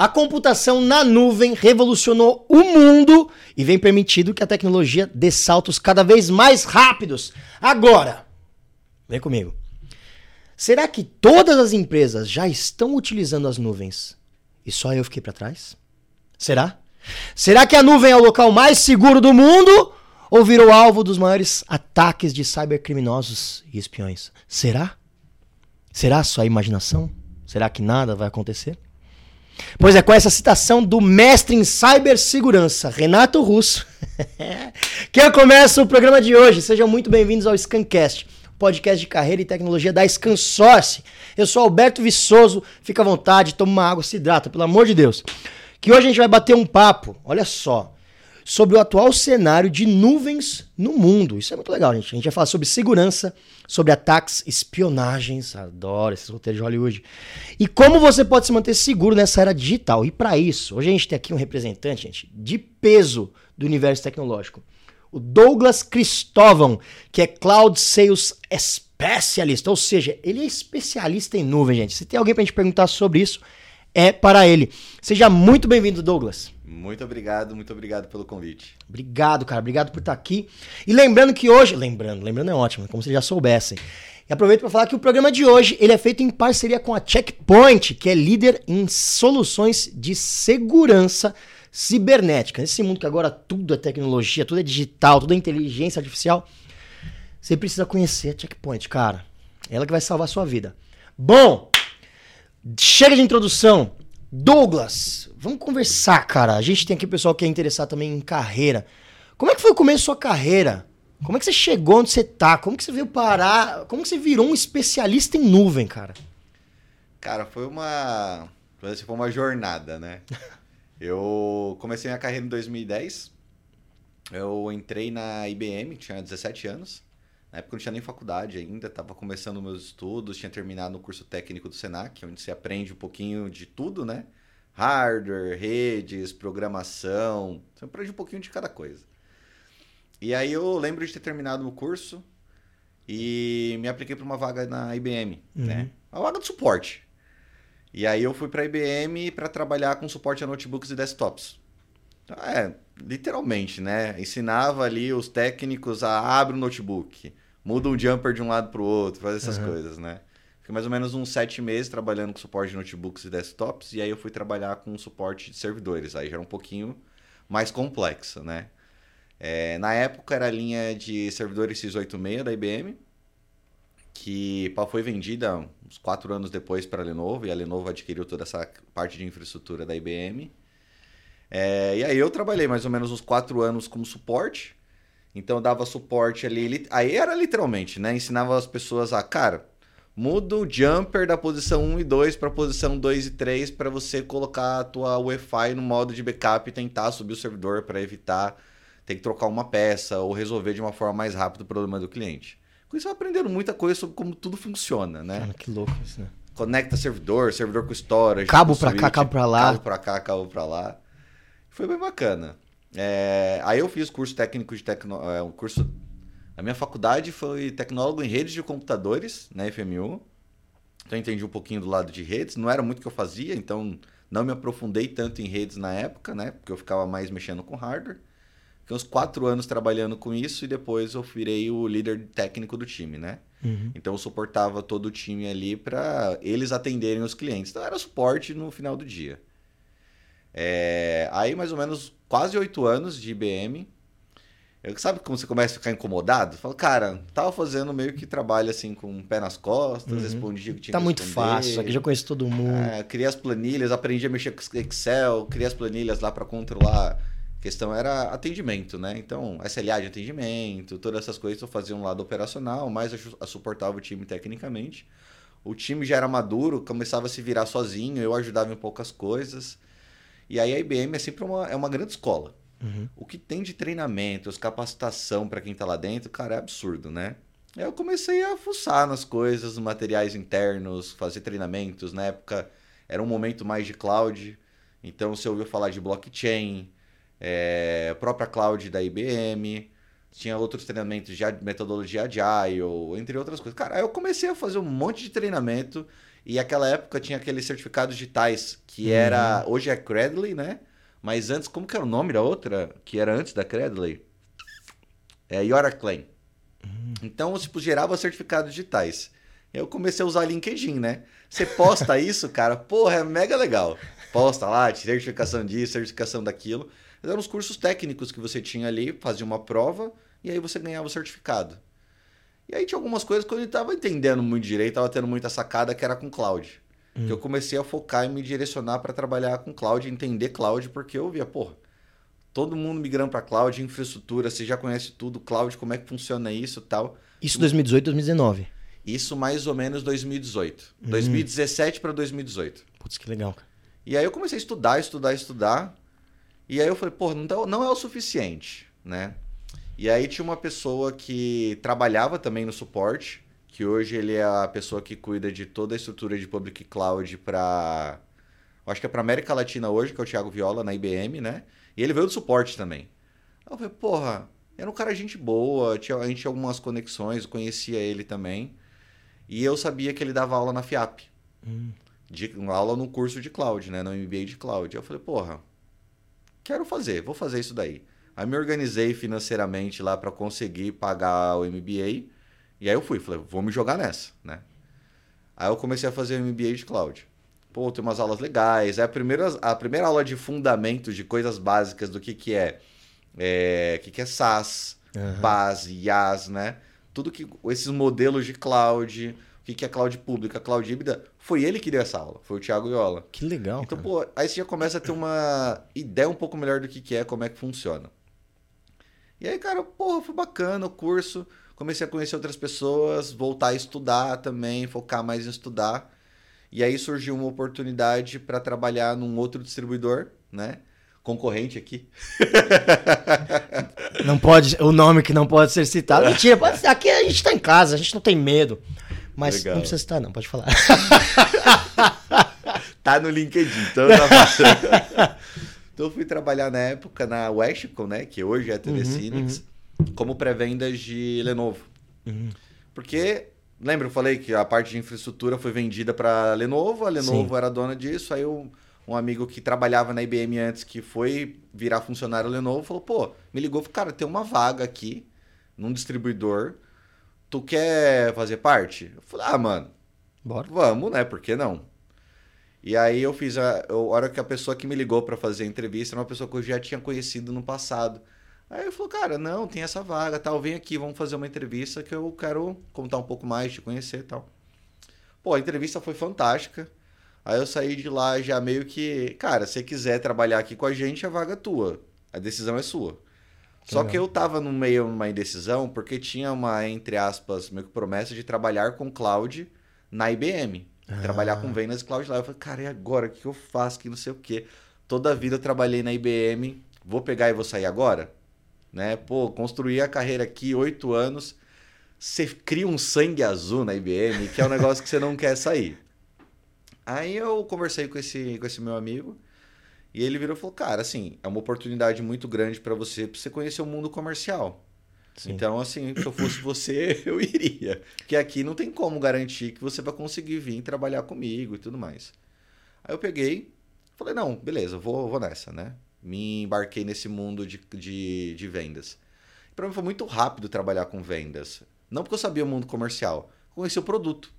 A computação na nuvem revolucionou o mundo e vem permitindo que a tecnologia dê saltos cada vez mais rápidos. Agora, vem comigo. Será que todas as empresas já estão utilizando as nuvens e só eu fiquei para trás? Será? Será que a nuvem é o local mais seguro do mundo ou virou alvo dos maiores ataques de cybercriminosos e espiões? Será? Será só imaginação? Será que nada vai acontecer? Pois é, com essa citação do mestre em cibersegurança, Renato Russo, que eu começo o programa de hoje. Sejam muito bem-vindos ao Scancast, podcast de carreira e tecnologia da ScanSource. Eu sou Alberto Viçoso, fica à vontade, toma uma água, se hidrata, pelo amor de Deus. Que hoje a gente vai bater um papo, olha só, sobre o atual cenário de nuvens no mundo. Isso é muito legal, gente. A gente vai falar sobre segurança, sobre ataques, espionagens, adoro esses roteiros de Hollywood. E como você pode se manter seguro nessa era digital. E para isso, hoje a gente tem aqui um representante, gente, de peso do universo tecnológico. O Douglas Cristóvão, que é Cloud Sales Specialist, ou seja, ele é especialista em nuvem, gente. Se tem alguém pra gente perguntar sobre isso, é para ele. Seja muito bem-vindo, Douglas. Muito obrigado, muito obrigado pelo convite. Obrigado, cara. Obrigado por estar aqui. E lembrando que hoje. Lembrando, lembrando é ótimo, como vocês já soubessem. E aproveito para falar que o programa de hoje ele é feito em parceria com a Checkpoint, que é líder em soluções de segurança cibernética. Nesse mundo que agora tudo é tecnologia, tudo é digital, tudo é inteligência artificial, você precisa conhecer a Checkpoint, cara. Ela que vai salvar a sua vida. Bom, chega de introdução. Douglas, vamos conversar, cara. A gente tem aqui o pessoal que é interessado também em carreira. Como é que foi o começo da sua carreira? Como é que você chegou onde você tá? Como que você veio parar? Como que você virou um especialista em nuvem, cara? Cara, foi uma. Foi uma jornada, né? Eu comecei minha carreira em 2010. Eu entrei na IBM, tinha 17 anos. Na época eu não tinha nem faculdade ainda, estava começando meus estudos, tinha terminado o curso técnico do Senac, onde você aprende um pouquinho de tudo, né? Hardware, redes, programação, você aprende um pouquinho de cada coisa. E aí eu lembro de ter terminado o curso e me apliquei para uma vaga na IBM, uhum. né? Uma vaga de suporte. E aí eu fui para a IBM para trabalhar com suporte a notebooks e desktops. Então, é, literalmente, né? Ensinava ali os técnicos a abrir o notebook, muda um jumper de um lado para o outro, fazer essas uhum. coisas, né? Fiquei mais ou menos uns sete meses trabalhando com suporte de notebooks e desktops, e aí eu fui trabalhar com suporte de servidores. Aí já era um pouquinho mais complexo, né? É, na época era a linha de servidores x86 da IBM, que foi vendida uns quatro anos depois para a Lenovo, e a Lenovo adquiriu toda essa parte de infraestrutura da IBM. É, e aí eu trabalhei mais ou menos uns quatro anos como suporte. Então dava suporte ali. Aí era literalmente, né? Ensinava as pessoas a, cara, muda o jumper da posição 1 e 2 para posição 2 e 3 para você colocar a tua Wi-Fi no modo de backup e tentar subir o servidor para evitar ter que trocar uma peça ou resolver de uma forma mais rápida o problema do cliente. Com isso eu aprendendo muita coisa sobre como tudo funciona, né? Cara, que louco isso, né? Conecta servidor, servidor com storage. Cabo para cá, cabo para lá. Cabo para cá, cabo para lá. Foi bem bacana. É, aí eu fiz curso técnico de tecno, é, um curso. A minha faculdade foi tecnólogo em redes de computadores na FMU. Então eu entendi um pouquinho do lado de redes. Não era muito o que eu fazia, então não me aprofundei tanto em redes na época, né? Porque eu ficava mais mexendo com hardware. Fiquei uns quatro anos trabalhando com isso e depois eu virei o líder técnico do time, né? Uhum. Então eu suportava todo o time ali para eles atenderem os clientes. Então era suporte no final do dia. É, aí, mais ou menos, quase oito anos de IBM. Eu, sabe como você começa a ficar incomodado? Fala, cara, tava fazendo meio que trabalho assim com o pé nas costas, uhum. respondia o que tinha Tá muito fácil, aqui já conheço todo mundo. É, criei as planilhas, aprendi a mexer com Excel, criei as planilhas lá para controlar. A questão era atendimento, né? Então, SLA de atendimento, todas essas coisas eu fazia um lado operacional, mas eu suportava o time tecnicamente. O time já era maduro, começava a se virar sozinho, eu ajudava em poucas coisas. E aí a IBM é sempre uma, é uma grande escola. Uhum. O que tem de treinamentos, capacitação para quem está lá dentro, cara, é absurdo, né? Aí eu comecei a fuçar nas coisas, nos materiais internos, fazer treinamentos. Na época era um momento mais de cloud, então você ouviu falar de blockchain, é, própria cloud da IBM, tinha outros treinamentos de metodologia agile, entre outras coisas. Cara, aí eu comecei a fazer um monte de treinamento E aquela época tinha aqueles certificados digitais, que era. Hoje é Credly, né? Mas antes, como que era o nome da outra? Que era antes da Credly? É Yoraclaim. Então, tipo, gerava certificados digitais. Eu comecei a usar LinkedIn, né? Você posta isso, cara, porra, é mega legal. Posta lá, certificação disso, certificação daquilo. Eram os cursos técnicos que você tinha ali, fazia uma prova e aí você ganhava o certificado. E aí tinha algumas coisas que eu não estava entendendo muito direito, estava tendo muita sacada que era com cloud. Hum. Que eu comecei a focar e me direcionar para trabalhar com cloud, entender cloud, porque eu via, porra, todo mundo migrando para cloud, infraestrutura, você já conhece tudo, cloud, como é que funciona isso tal. Isso 2018, 2019. Isso mais ou menos 2018. Hum. 2017 para 2018. Putz, que legal, cara. E aí eu comecei a estudar, estudar, estudar. E aí eu falei, pô, não, tá, não é o suficiente, né? E aí tinha uma pessoa que trabalhava também no suporte, que hoje ele é a pessoa que cuida de toda a estrutura de public cloud para acho que é para América Latina hoje, que é o Thiago Viola na IBM, né? E ele veio do suporte também. Aí eu falei, porra, era um cara gente boa, tinha, a gente tinha algumas conexões, conhecia ele também. E eu sabia que ele dava aula na FIAP. Hum. De, aula no curso de cloud, né? No MBA de cloud. Eu falei, porra, quero fazer, vou fazer isso daí. Aí me organizei financeiramente lá para conseguir pagar o MBA. E aí eu fui, falei, vou me jogar nessa, né? Aí eu comecei a fazer o MBA de cloud. Pô, tem umas aulas legais. Aí a primeira, a primeira aula de fundamentos, de coisas básicas do que, que é, é que, que é SaaS, uhum. base, IaaS, né? Tudo que esses modelos de cloud, o que, que é cloud pública, cloud híbrida, foi ele que deu essa aula, foi o Thiago Iola. Que legal. Então, cara. pô, aí você já começa a ter uma ideia um pouco melhor do que, que é, como é que funciona. E aí, cara, porra, foi bacana o curso. Comecei a conhecer outras pessoas, voltar a estudar também, focar mais em estudar. E aí surgiu uma oportunidade para trabalhar num outro distribuidor, né? Concorrente aqui. Não pode, o nome que não pode ser citado. Mentira, pode, aqui a gente tá em casa, a gente não tem medo. Mas Legal. não precisa citar, não, pode falar. tá no LinkedIn, então tá Então eu fui trabalhar na época na Westcom, né? Que hoje é a Telecinix, uhum, uhum. como pré-vendas de Lenovo. Uhum. Porque, lembra, eu falei que a parte de infraestrutura foi vendida para Lenovo, a Lenovo Sim. era dona disso, aí eu, um amigo que trabalhava na IBM antes, que foi virar funcionário Lenovo, falou, pô, me ligou, cara, tem uma vaga aqui num distribuidor, tu quer fazer parte? Eu falei, ah, mano, Bora. vamos, né? Por que não? E aí eu fiz a, a hora que a pessoa que me ligou para fazer a entrevista era uma pessoa que eu já tinha conhecido no passado. Aí eu falou, cara, não, tem essa vaga, tal, vem aqui, vamos fazer uma entrevista que eu quero contar um pouco mais, te conhecer, tal. Pô, a entrevista foi fantástica. Aí eu saí de lá já meio que, cara, se você quiser trabalhar aqui com a gente, a vaga é tua. A decisão é sua. Que Só legal. que eu tava no meio de uma indecisão porque tinha uma, entre aspas, meio que promessa de trabalhar com cloud na IBM. Ah. Trabalhar com vendas cloud lá. Eu falei, cara, e agora? O que eu faço? Que não sei o quê. Toda a vida eu trabalhei na IBM. Vou pegar e vou sair agora? Né? Pô, construir a carreira aqui, oito anos. Você cria um sangue azul na IBM, que é um negócio que você não quer sair. Aí eu conversei com esse, com esse meu amigo. E ele virou e falou: Cara, assim, é uma oportunidade muito grande para você, pra você conhecer o mundo comercial. Sim. Então, assim, se eu fosse você, eu iria. Porque aqui não tem como garantir que você vai conseguir vir trabalhar comigo e tudo mais. Aí eu peguei, falei, não, beleza, vou, vou nessa, né? Me embarquei nesse mundo de, de, de vendas. Para mim foi muito rápido trabalhar com vendas. Não porque eu sabia o mundo comercial, conheci o produto.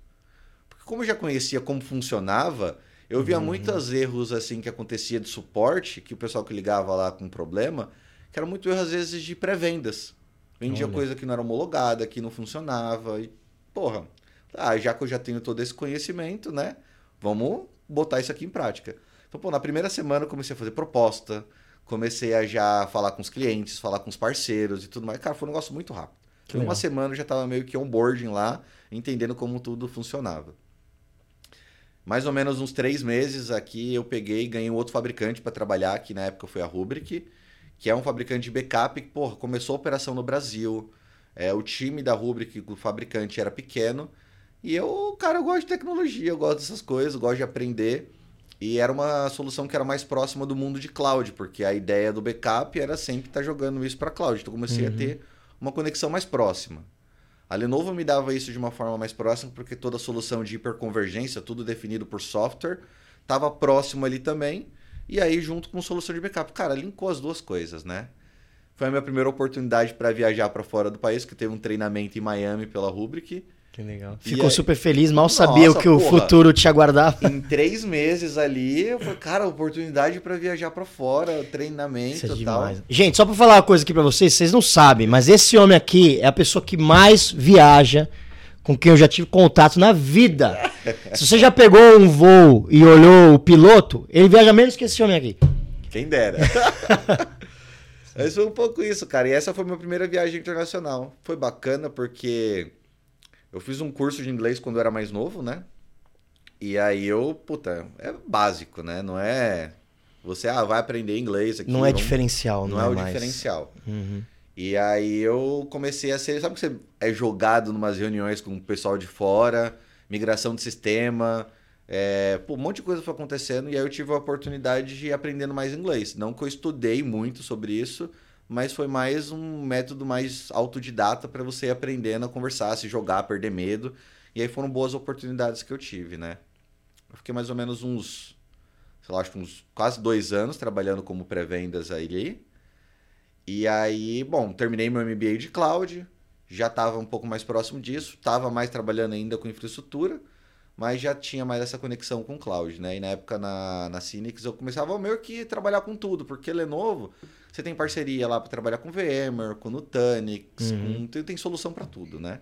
Porque como eu já conhecia como funcionava, eu via uhum. muitos erros assim que acontecia de suporte, que o pessoal que ligava lá com problema, que era muito erro às vezes de pré-vendas. Vendia Olha. coisa que não era homologada, que não funcionava. E, porra, ah, já que eu já tenho todo esse conhecimento, né? Vamos botar isso aqui em prática. Então, pô, na primeira semana eu comecei a fazer proposta, comecei a já falar com os clientes, falar com os parceiros e tudo mais. Cara, foi um negócio muito rápido. em uma semana eu já estava meio que onboarding lá, entendendo como tudo funcionava. Mais ou menos uns três meses aqui eu peguei e ganhei um outro fabricante para trabalhar, que na época foi a Rubric que é um fabricante de backup que porra, começou a operação no Brasil. É, o time da Rubrik, o fabricante, era pequeno. E eu, cara, eu gosto de tecnologia, eu gosto dessas coisas, eu gosto de aprender. E era uma solução que era mais próxima do mundo de cloud, porque a ideia do backup era sempre estar jogando isso para cloud. Então comecei uhum. a ter uma conexão mais próxima. A Lenovo me dava isso de uma forma mais próxima, porque toda a solução de hiperconvergência, tudo definido por software, estava próximo ali também. E aí, junto com solução de backup. Cara, linkou as duas coisas, né? Foi a minha primeira oportunidade para viajar para fora do país, que teve um treinamento em Miami pela Rubrik. Que legal. Ficou aí... super feliz, mal sabia Nossa, o que porra, o futuro te aguardava. Em três meses ali, eu falei, cara, oportunidade para viajar para fora, treinamento e é tal. Gente, só para falar uma coisa aqui para vocês, vocês não sabem, mas esse homem aqui é a pessoa que mais viaja com quem eu já tive contato na vida. Se você já pegou um voo e olhou o piloto, ele viaja menos que esse homem aqui. Quem dera. Mas foi um pouco isso, cara. E essa foi a minha primeira viagem internacional. Foi bacana porque eu fiz um curso de inglês quando eu era mais novo, né? E aí eu, puta, é básico, né? Não é. Você ah, vai aprender inglês aqui. Não é diferencial, não, não é, o mais. diferencial. Uhum. E aí eu comecei a ser. Sabe que você é jogado numas reuniões com o pessoal de fora, migração de sistema. É, pô, um monte de coisa foi acontecendo e aí eu tive a oportunidade de ir aprendendo mais inglês. Não que eu estudei muito sobre isso, mas foi mais um método mais autodidata para você ir aprendendo a conversar, se jogar, perder medo. E aí foram boas oportunidades que eu tive, né? Eu fiquei mais ou menos uns, sei lá, acho que uns quase dois anos trabalhando como pré-vendas aí. E aí, bom, terminei meu MBA de cloud, já estava um pouco mais próximo disso, estava mais trabalhando ainda com infraestrutura, mas já tinha mais essa conexão com cloud, né? E na época na, na Cynics eu começava meio que trabalhar com tudo, porque Lenovo você tem parceria lá para trabalhar com VMware, com Nutanix, uhum. com, tem, solução para tudo, né?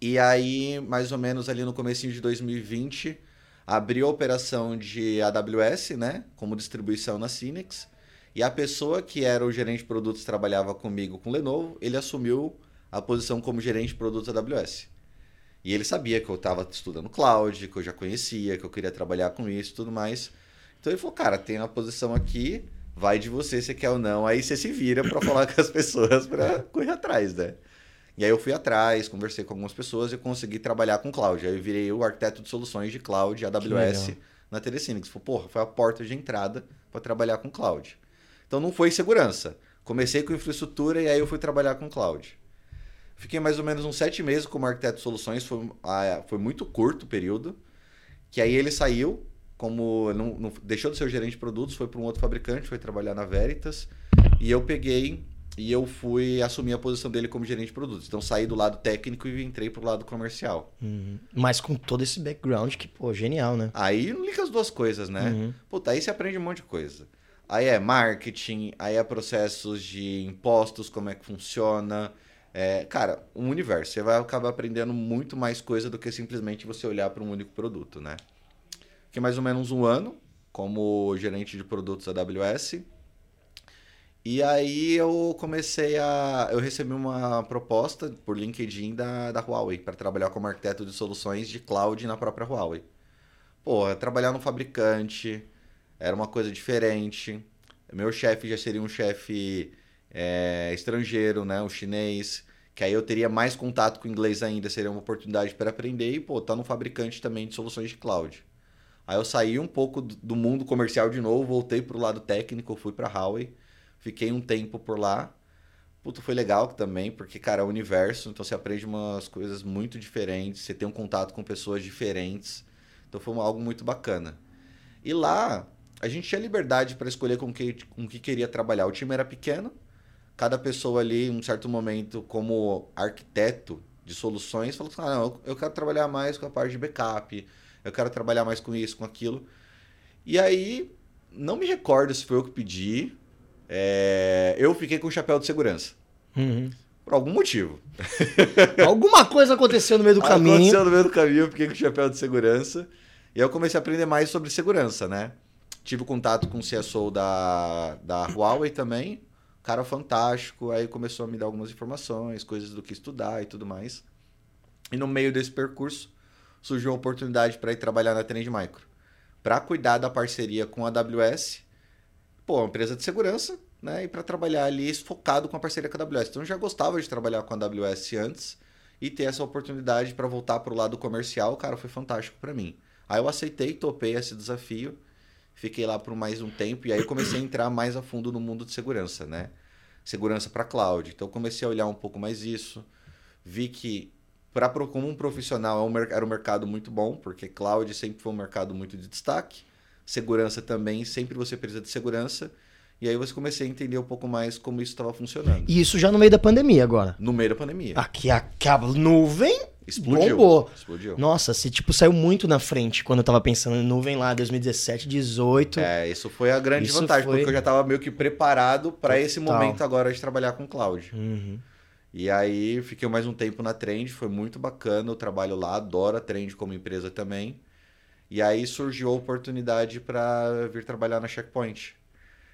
E aí, mais ou menos ali no começo de 2020, abriu a operação de AWS, né? Como distribuição na Cinex. E a pessoa que era o gerente de produtos trabalhava comigo com Lenovo, ele assumiu a posição como gerente de produtos AWS. E ele sabia que eu estava estudando cloud, que eu já conhecia, que eu queria trabalhar com isso e tudo mais. Então ele falou, cara, tem uma posição aqui, vai de você se quer ou não. Aí você se vira para falar com as pessoas para correr atrás, né? E aí eu fui atrás, conversei com algumas pessoas e consegui trabalhar com cloud. Aí eu virei o arquiteto de soluções de cloud AWS na Telecinix. Foi, porra, foi a porta de entrada para trabalhar com cloud. Então não foi segurança. Comecei com infraestrutura e aí eu fui trabalhar com cloud. Fiquei mais ou menos uns sete meses como arquiteto de soluções, foi, ah, foi muito curto o período. Que aí ele saiu, como não, não, deixou de ser o gerente de produtos, foi para um outro fabricante, foi trabalhar na Veritas. E eu peguei e eu fui assumir a posição dele como gerente de produtos. Então saí do lado técnico e entrei pro lado comercial. Uhum. Mas com todo esse background que, pô, genial, né? Aí liga as duas coisas, né? Uhum. Puta, aí você aprende um monte de coisa. Aí é marketing, aí é processos de impostos, como é que funciona. É, cara, um universo. Você vai acabar aprendendo muito mais coisa do que simplesmente você olhar para um único produto, né? Fiquei mais ou menos um ano como gerente de produtos AWS. E aí eu comecei a. Eu recebi uma proposta por LinkedIn da, da Huawei para trabalhar como arquiteto de soluções de cloud na própria Huawei. Pô, trabalhar no fabricante era uma coisa diferente. Meu chefe já seria um chefe é, estrangeiro, né? Um chinês. Que aí eu teria mais contato com o inglês ainda, seria uma oportunidade para aprender e, pô, tá no fabricante também de soluções de cloud. Aí eu saí um pouco do mundo comercial de novo, voltei pro lado técnico, fui para Huawei, fiquei um tempo por lá. Puto, foi legal também, porque, cara, é o universo, então você aprende umas coisas muito diferentes, você tem um contato com pessoas diferentes. Então foi algo muito bacana. E lá, a gente tinha liberdade para escolher com que, com que queria trabalhar. O time era pequeno, cada pessoa ali, em um certo momento, como arquiteto de soluções, falou assim: ah, não, eu quero trabalhar mais com a parte de backup, eu quero trabalhar mais com isso, com aquilo. E aí, não me recordo se foi eu que pedi. É... Eu fiquei com o chapéu de segurança. Uhum. Por algum motivo. Alguma coisa aconteceu no meio do caminho. Aconteceu no meio do caminho, eu fiquei com o chapéu de segurança. E aí eu comecei a aprender mais sobre segurança, né? Tive contato com o CSO da, da Huawei também. Cara fantástico. Aí começou a me dar algumas informações, coisas do que estudar e tudo mais. E no meio desse percurso, surgiu a oportunidade para ir trabalhar na Trend Micro. Para cuidar da parceria com a AWS, pô, uma empresa de segurança, né? E para trabalhar ali focado com a parceria com a AWS. Então eu já gostava de trabalhar com a AWS antes e ter essa oportunidade para voltar para o lado comercial, cara, foi fantástico para mim. Aí eu aceitei, topei esse desafio, fiquei lá por mais um tempo e aí comecei a entrar mais a fundo no mundo de segurança, né? Segurança para cloud. Então comecei a olhar um pouco mais isso vi que para como um profissional é era um mercado muito bom, porque cloud sempre foi um mercado muito de destaque, segurança também, sempre você precisa de segurança. E aí você comecei a entender um pouco mais como isso estava funcionando. E isso já no meio da pandemia agora. No meio da pandemia. Aqui a, a nuvem Explodiu. bombou. Explodiu. Nossa, se tipo saiu muito na frente quando eu tava pensando em nuvem lá 2017, 18. É, isso foi a grande Isso vantagem, foi- porque eu já estava meio que preparado para esse momento agora de trabalhar com cloud. Uhum. E aí fiquei mais um tempo na Trend, foi muito bacana o trabalho lá, adoro a Trend como empresa também. E aí surgiu a oportunidade para vir trabalhar na Checkpoint.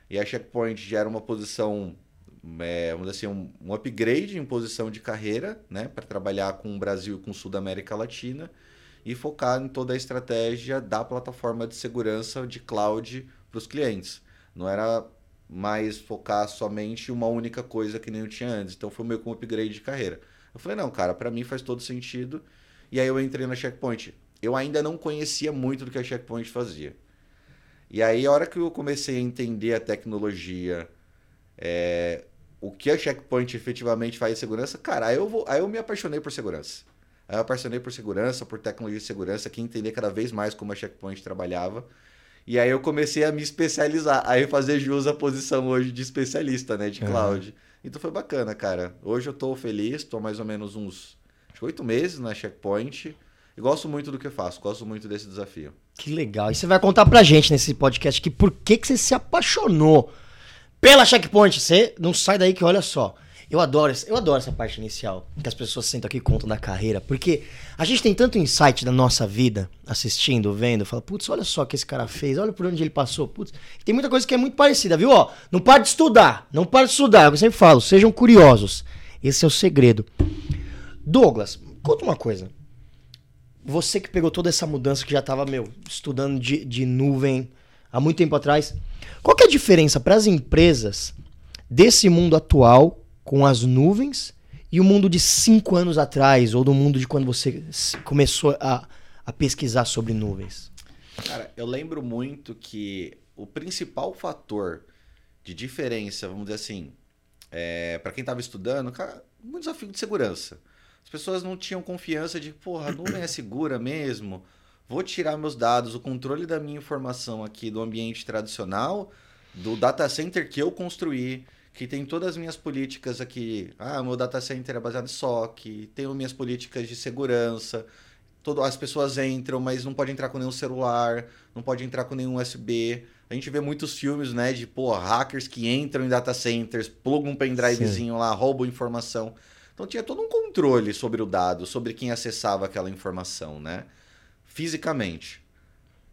E a Checkpoint já era uma posição, é, vamos dizer assim, um, um upgrade em posição de carreira, né, para trabalhar com o Brasil e com o Sul da América Latina e focar em toda a estratégia da plataforma de segurança de cloud para os clientes. Não era mais focar somente uma única coisa que nem eu tinha antes. Então foi meio que um upgrade de carreira. Eu falei, não, cara, para mim faz todo sentido. E aí eu entrei na Checkpoint. Eu ainda não conhecia muito do que a Checkpoint fazia. E aí, a hora que eu comecei a entender a tecnologia, é, o que a Checkpoint efetivamente faz em segurança, cara, aí eu, vou, aí eu me apaixonei por segurança. Aí eu apaixonei por segurança, por tecnologia de segurança, que entender cada vez mais como a Checkpoint trabalhava. E aí eu comecei a me especializar, aí fazer jus à posição hoje de especialista, né, de cloud. Então foi bacana, cara. Hoje eu tô feliz, tô mais ou menos uns que oito meses na Checkpoint. E gosto muito do que faço, gosto muito desse desafio. Que legal. E você vai contar pra gente nesse podcast aqui por que, que você se apaixonou pela Checkpoint. Você não sai daí que olha só. Eu adoro, eu adoro essa parte inicial, que as pessoas sentam aqui e contam da carreira, porque a gente tem tanto insight da nossa vida, assistindo, vendo, fala, putz, olha só o que esse cara fez, olha por onde ele passou, putz. Tem muita coisa que é muito parecida, viu? Ó, não para de estudar, não para de estudar, é eu sempre falo, sejam curiosos. Esse é o segredo. Douglas, conta uma coisa. Você que pegou toda essa mudança que já estava, meu, estudando de, de nuvem há muito tempo atrás, qual é a diferença para as empresas desse mundo atual com as nuvens e o mundo de cinco anos atrás, ou do mundo de quando você começou a, a pesquisar sobre nuvens? Cara, eu lembro muito que o principal fator de diferença, vamos dizer assim, é, para quem estava estudando, cara, um desafio de segurança. As pessoas não tinham confiança de, porra, a nuvem é segura mesmo. Vou tirar meus dados, o controle da minha informação aqui do ambiente tradicional, do data center que eu construí, que tem todas as minhas políticas aqui. Ah, meu data center é baseado em SOC, tenho minhas políticas de segurança. Todo, as pessoas entram, mas não pode entrar com nenhum celular, não pode entrar com nenhum USB. A gente vê muitos filmes, né, de pô, hackers que entram em data centers, plugam um pendrivezinho lá, roubam informação. Então tinha todo um controle sobre o dado, sobre quem acessava aquela informação, né? Fisicamente.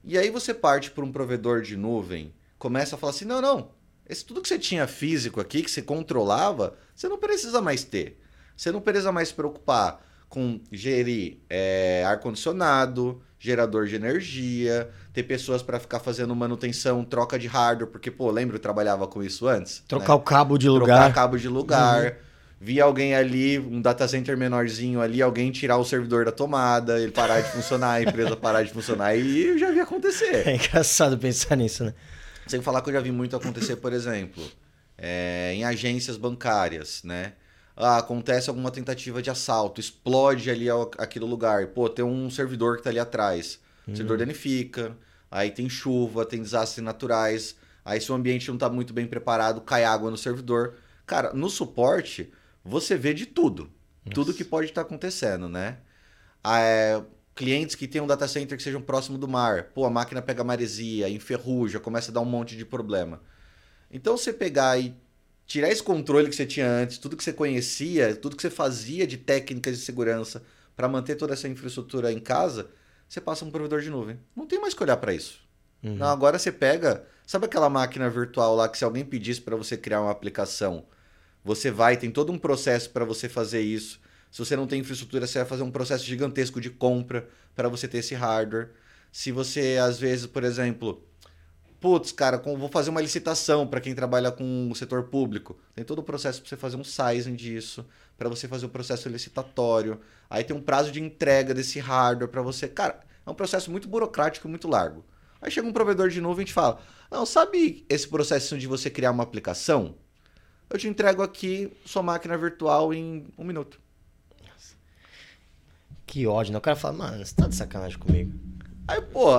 E aí você parte para um provedor de nuvem, começa a falar assim: não, não, esse tudo que você tinha físico aqui, que você controlava, você não precisa mais ter. Você não precisa mais se preocupar com gerir é, ar-condicionado, gerador de energia, ter pessoas para ficar fazendo manutenção, troca de hardware, porque, pô, lembra eu trabalhava com isso antes? Trocar né? o cabo de trocar lugar. cabo de lugar. Vi alguém ali, um data center menorzinho ali, alguém tirar o servidor da tomada, ele parar de funcionar, a empresa parar de funcionar, e eu já vi acontecer. É engraçado pensar nisso, né? Sem falar que eu já vi muito acontecer, por exemplo, é, em agências bancárias, né? Ah, acontece alguma tentativa de assalto, explode ali ao- aquele lugar. Pô, tem um servidor que tá ali atrás. O servidor danifica, aí tem chuva, tem desastres naturais. Aí se o ambiente não tá muito bem preparado, cai água no servidor. Cara, no suporte, você vê de tudo. Tudo que pode estar acontecendo, né? Ah, é, clientes que têm um data center que sejam próximo do mar. Pô, a máquina pega maresia, enferruja, começa a dar um monte de problema. Então você pegar e tirar esse controle que você tinha antes, tudo que você conhecia, tudo que você fazia de técnicas de segurança para manter toda essa infraestrutura em casa, você passa um provedor de nuvem. Não tem mais que olhar para isso. Uhum. Não, agora você pega, sabe aquela máquina virtual lá que se alguém pedisse para você criar uma aplicação, você vai, tem todo um processo para você fazer isso. Se você não tem infraestrutura, você vai fazer um processo gigantesco de compra para você ter esse hardware. Se você, às vezes, por exemplo, putz, cara, vou fazer uma licitação para quem trabalha com o setor público. Tem todo o processo para você fazer um sizing disso, para você fazer o processo licitatório. Aí tem um prazo de entrega desse hardware para você. Cara, é um processo muito burocrático e muito largo. Aí chega um provedor de nuvem e te fala: Não, sabe esse processo de você criar uma aplicação? Eu te entrego aqui sua máquina virtual em um minuto. Que ódio, né? O cara fala, mano, você tá de sacanagem comigo. Aí, pô,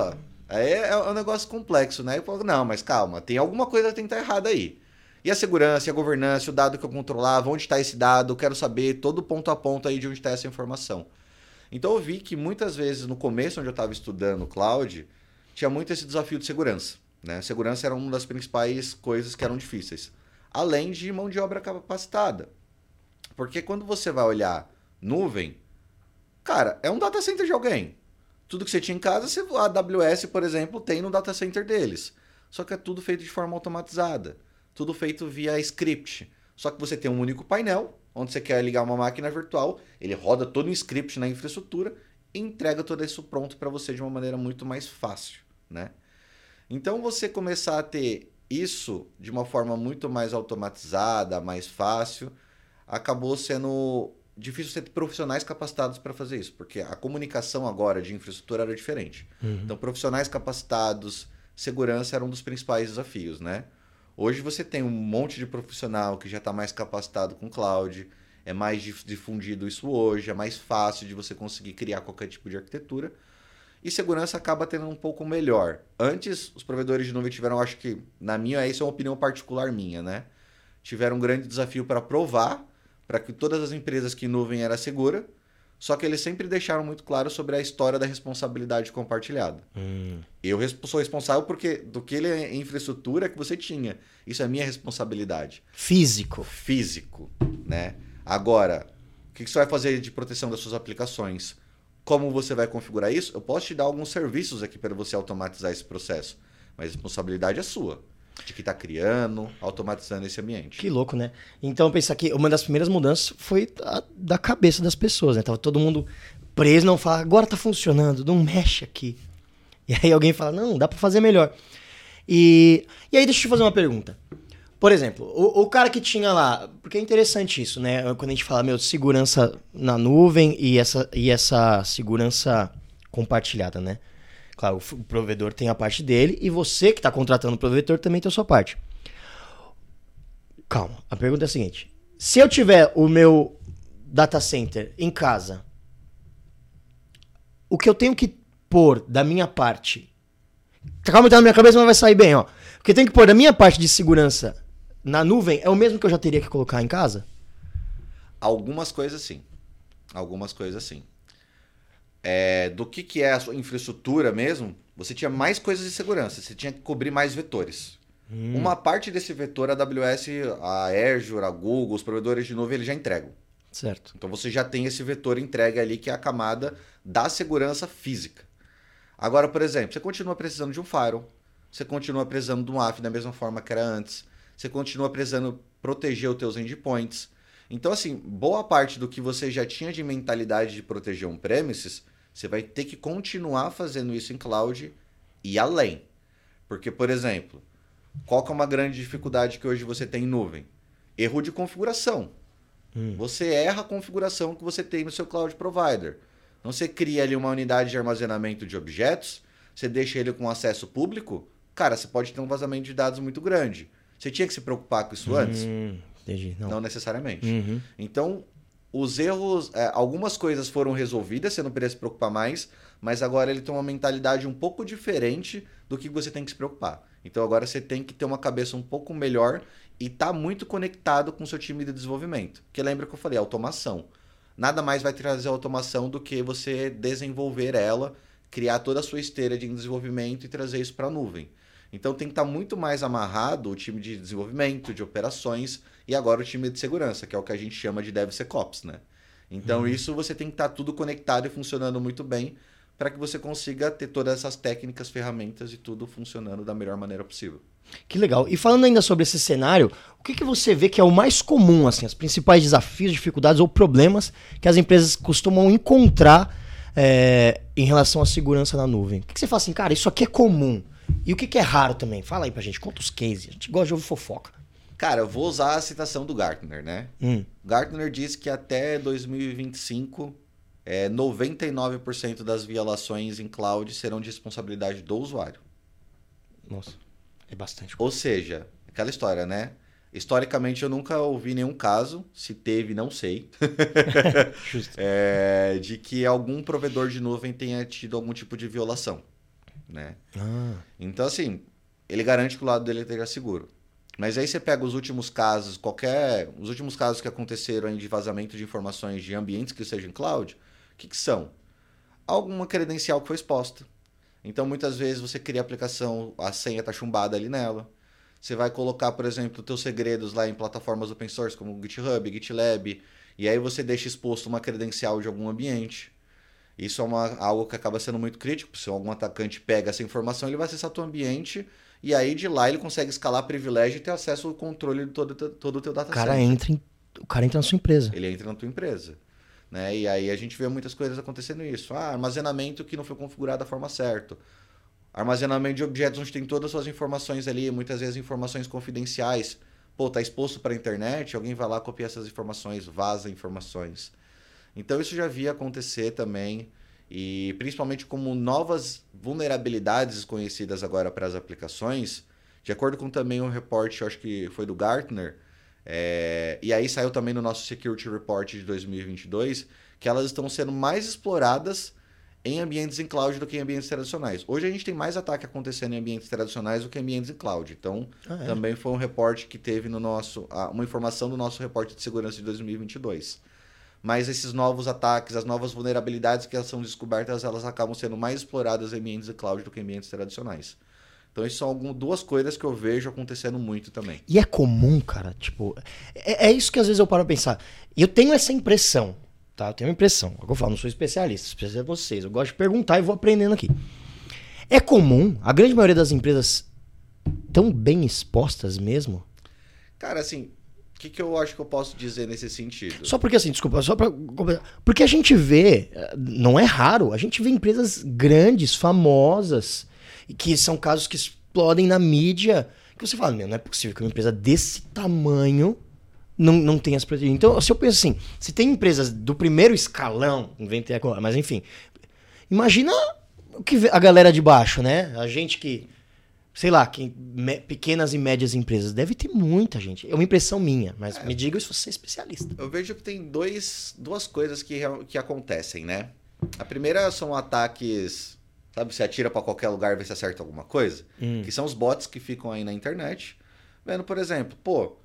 aí é, é um negócio complexo, né? Eu falo, não, mas calma, tem alguma coisa que tem que estar errada aí. E a segurança, e a governança, o dado que eu controlava, onde está esse dado, eu quero saber todo ponto a ponto aí de onde está essa informação. Então eu vi que muitas vezes no começo, onde eu estava estudando cloud, tinha muito esse desafio de segurança. Né? Segurança era uma das principais coisas que eram difíceis. Além de mão de obra capacitada. Porque quando você vai olhar nuvem, cara, é um data center de alguém. Tudo que você tinha em casa, a AWS, por exemplo, tem no data center deles. Só que é tudo feito de forma automatizada tudo feito via script. Só que você tem um único painel, onde você quer ligar uma máquina virtual, ele roda todo um script na infraestrutura e entrega tudo isso pronto para você de uma maneira muito mais fácil, né? Então você começar a ter isso de uma forma muito mais automatizada, mais fácil, acabou sendo difícil ter profissionais capacitados para fazer isso, porque a comunicação agora de infraestrutura era diferente. Uhum. Então profissionais capacitados, segurança era um dos principais desafios, né? Hoje você tem um monte de profissional que já está mais capacitado com cloud, é mais difundido isso hoje, é mais fácil de você conseguir criar qualquer tipo de arquitetura. E segurança acaba tendo um pouco melhor. Antes, os provedores de nuvem tiveram, acho que, na minha, isso é uma opinião particular minha, né? Tiveram um grande desafio para provar para que todas as empresas que nuvem era segura, só que eles sempre deixaram muito claro sobre a história da responsabilidade compartilhada. Hum. Eu sou responsável porque do que ele é infraestrutura que você tinha. Isso é minha responsabilidade. Físico. Físico, né? Agora, o que você vai fazer de proteção das suas aplicações? Como você vai configurar isso? Eu posso te dar alguns serviços aqui para você automatizar esse processo, mas a responsabilidade é sua de que está criando, automatizando esse ambiente. Que louco, né? Então, pensar que uma das primeiras mudanças foi a, da cabeça das pessoas, né? Tava todo mundo preso, não fala, agora tá funcionando, não mexe aqui. E aí alguém fala, não, dá para fazer melhor. E, e aí deixa eu te fazer uma pergunta. Por exemplo, o, o, cara que tinha lá, porque é interessante isso, né? Quando a gente fala, meu, segurança na nuvem e essa, e essa segurança compartilhada, né? Claro, o provedor tem a parte dele e você que está contratando o provedor também tem a sua parte. Calma, a pergunta é a seguinte: se eu tiver o meu data center em casa, o que eu tenho que pôr da minha parte. Calma, tá na minha cabeça, mas vai sair bem, ó. O que eu tenho que pôr da minha parte de segurança na nuvem é o mesmo que eu já teria que colocar em casa? Algumas coisas sim. Algumas coisas sim é, do que, que é a sua infraestrutura mesmo, você tinha mais coisas de segurança, você tinha que cobrir mais vetores. Hum. Uma parte desse vetor, a AWS, a Azure, a Google, os provedores de nuvem, eles já entregam. Certo. Então você já tem esse vetor entregue ali, que é a camada da segurança física. Agora, por exemplo, você continua precisando de um firewall, você continua precisando de um AF da mesma forma que era antes, você continua precisando proteger os teus endpoints. Então, assim, boa parte do que você já tinha de mentalidade de proteger on-premises, você vai ter que continuar fazendo isso em cloud e além. Porque, por exemplo, qual é uma grande dificuldade que hoje você tem em nuvem? Erro de configuração. Hum. Você erra a configuração que você tem no seu cloud provider. Então você cria ali uma unidade de armazenamento de objetos, você deixa ele com acesso público, cara, você pode ter um vazamento de dados muito grande. Você tinha que se preocupar com isso hum, antes? Entendi. Não, Não necessariamente. Uhum. Então, os erros, é, algumas coisas foram resolvidas, você não precisa se preocupar mais, mas agora ele tem uma mentalidade um pouco diferente do que você tem que se preocupar. Então agora você tem que ter uma cabeça um pouco melhor e tá muito conectado com o seu time de desenvolvimento. Porque lembra que eu falei, automação. Nada mais vai trazer automação do que você desenvolver ela, criar toda a sua esteira de desenvolvimento e trazer isso para a nuvem. Então tem que estar tá muito mais amarrado o time de desenvolvimento, de operações, e agora o time de segurança, que é o que a gente chama de DevSecOps, né? Então uhum. isso você tem que estar tá tudo conectado e funcionando muito bem para que você consiga ter todas essas técnicas, ferramentas e tudo funcionando da melhor maneira possível. Que legal. E falando ainda sobre esse cenário, o que, que você vê que é o mais comum, assim, os principais desafios, dificuldades ou problemas que as empresas costumam encontrar é, em relação à segurança na nuvem? O que, que você fala assim, cara, isso aqui é comum. E o que, que é raro também? Fala aí pra gente, conta os cases. A gente gosta de ouvir fofoca. Cara, eu vou usar a citação do Gartner, né? Hum. Gartner diz que até 2025, é, 99% das violações em cloud serão de responsabilidade do usuário. Nossa, é bastante. Ou seja, aquela história, né? Historicamente, eu nunca ouvi nenhum caso, se teve, não sei, é, de que algum provedor de nuvem tenha tido algum tipo de violação. Né? Ah. Então, assim, ele garante que o lado dele esteja seguro. Mas aí você pega os últimos casos, qualquer. Os últimos casos que aconteceram de vazamento de informações de ambientes que sejam cloud, o que, que são? Alguma credencial que foi exposta. Então, muitas vezes você cria a aplicação, a senha está chumbada ali nela. Você vai colocar, por exemplo, teus segredos lá em plataformas open source como GitHub, GitLab, e aí você deixa exposto uma credencial de algum ambiente. Isso é uma, algo que acaba sendo muito crítico. Se algum atacante pega essa informação, ele vai acessar teu ambiente e aí de lá ele consegue escalar privilégio e ter acesso ao controle de todo, todo o teu data o cara entra em, O cara entra na sua empresa. Ele entra na tua empresa. Né? E aí a gente vê muitas coisas acontecendo isso. Ah, armazenamento que não foi configurado da forma certa. Armazenamento de objetos onde tem todas as suas informações ali, muitas vezes informações confidenciais. Pô, tá exposto para a internet, alguém vai lá copiar essas informações, vaza informações. Então isso já via acontecer também e principalmente como novas vulnerabilidades conhecidas agora para as aplicações, de acordo com também um reporte, acho que foi do Gartner, é, e aí saiu também no nosso Security Report de 2022, que elas estão sendo mais exploradas em ambientes em cloud do que em ambientes tradicionais. Hoje a gente tem mais ataque acontecendo em ambientes tradicionais do que em ambientes em cloud. Então, ah, é? também foi um reporte que teve no nosso, uma informação do nosso reporte de segurança de 2022 mas esses novos ataques, as novas vulnerabilidades que são descobertas, elas acabam sendo mais exploradas em ambientes de cloud do que em ambientes tradicionais. Então, isso são algumas, duas coisas que eu vejo acontecendo muito também. E é comum, cara, tipo, é, é isso que às vezes eu paro a pensar. Eu tenho essa impressão, tá? Eu tenho uma impressão. É eu falo, não sou especialista, especialista é vocês. Eu gosto de perguntar e vou aprendendo aqui. É comum, a grande maioria das empresas tão bem expostas mesmo? Cara, assim, que, que eu acho que eu posso dizer nesse sentido? Só porque assim, desculpa, só pra. Porque a gente vê, não é raro, a gente vê empresas grandes, famosas, que são casos que explodem na mídia, que você fala, meu, não é possível que uma empresa desse tamanho não, não tenha as. Então, se eu penso assim, se tem empresas do primeiro escalão, inventei agora, mas enfim, imagina o que a galera de baixo, né? A gente que sei lá, que, me, pequenas e médias empresas. Deve ter muita gente. É uma impressão minha, mas é, me diga se você é especialista. Eu vejo que tem dois, duas coisas que, que acontecem, né? A primeira são ataques, sabe, você atira para qualquer lugar e vê se acerta alguma coisa. Hum. Que são os bots que ficam aí na internet. Vendo, por exemplo, pô,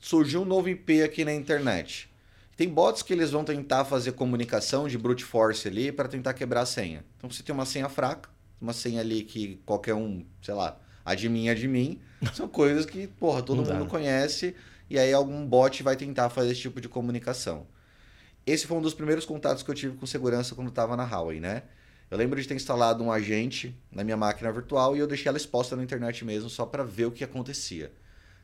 surgiu um novo IP aqui na internet. Tem bots que eles vão tentar fazer comunicação de brute force ali para tentar quebrar a senha. Então você tem uma senha fraca, uma senha ali que qualquer um, sei lá, a de mim, a de mim, são coisas que, porra, todo Não mundo dá. conhece e aí algum bot vai tentar fazer esse tipo de comunicação. Esse foi um dos primeiros contatos que eu tive com segurança quando estava na Huawei, né? Eu lembro de ter instalado um agente na minha máquina virtual e eu deixei ela exposta na internet mesmo só para ver o que acontecia.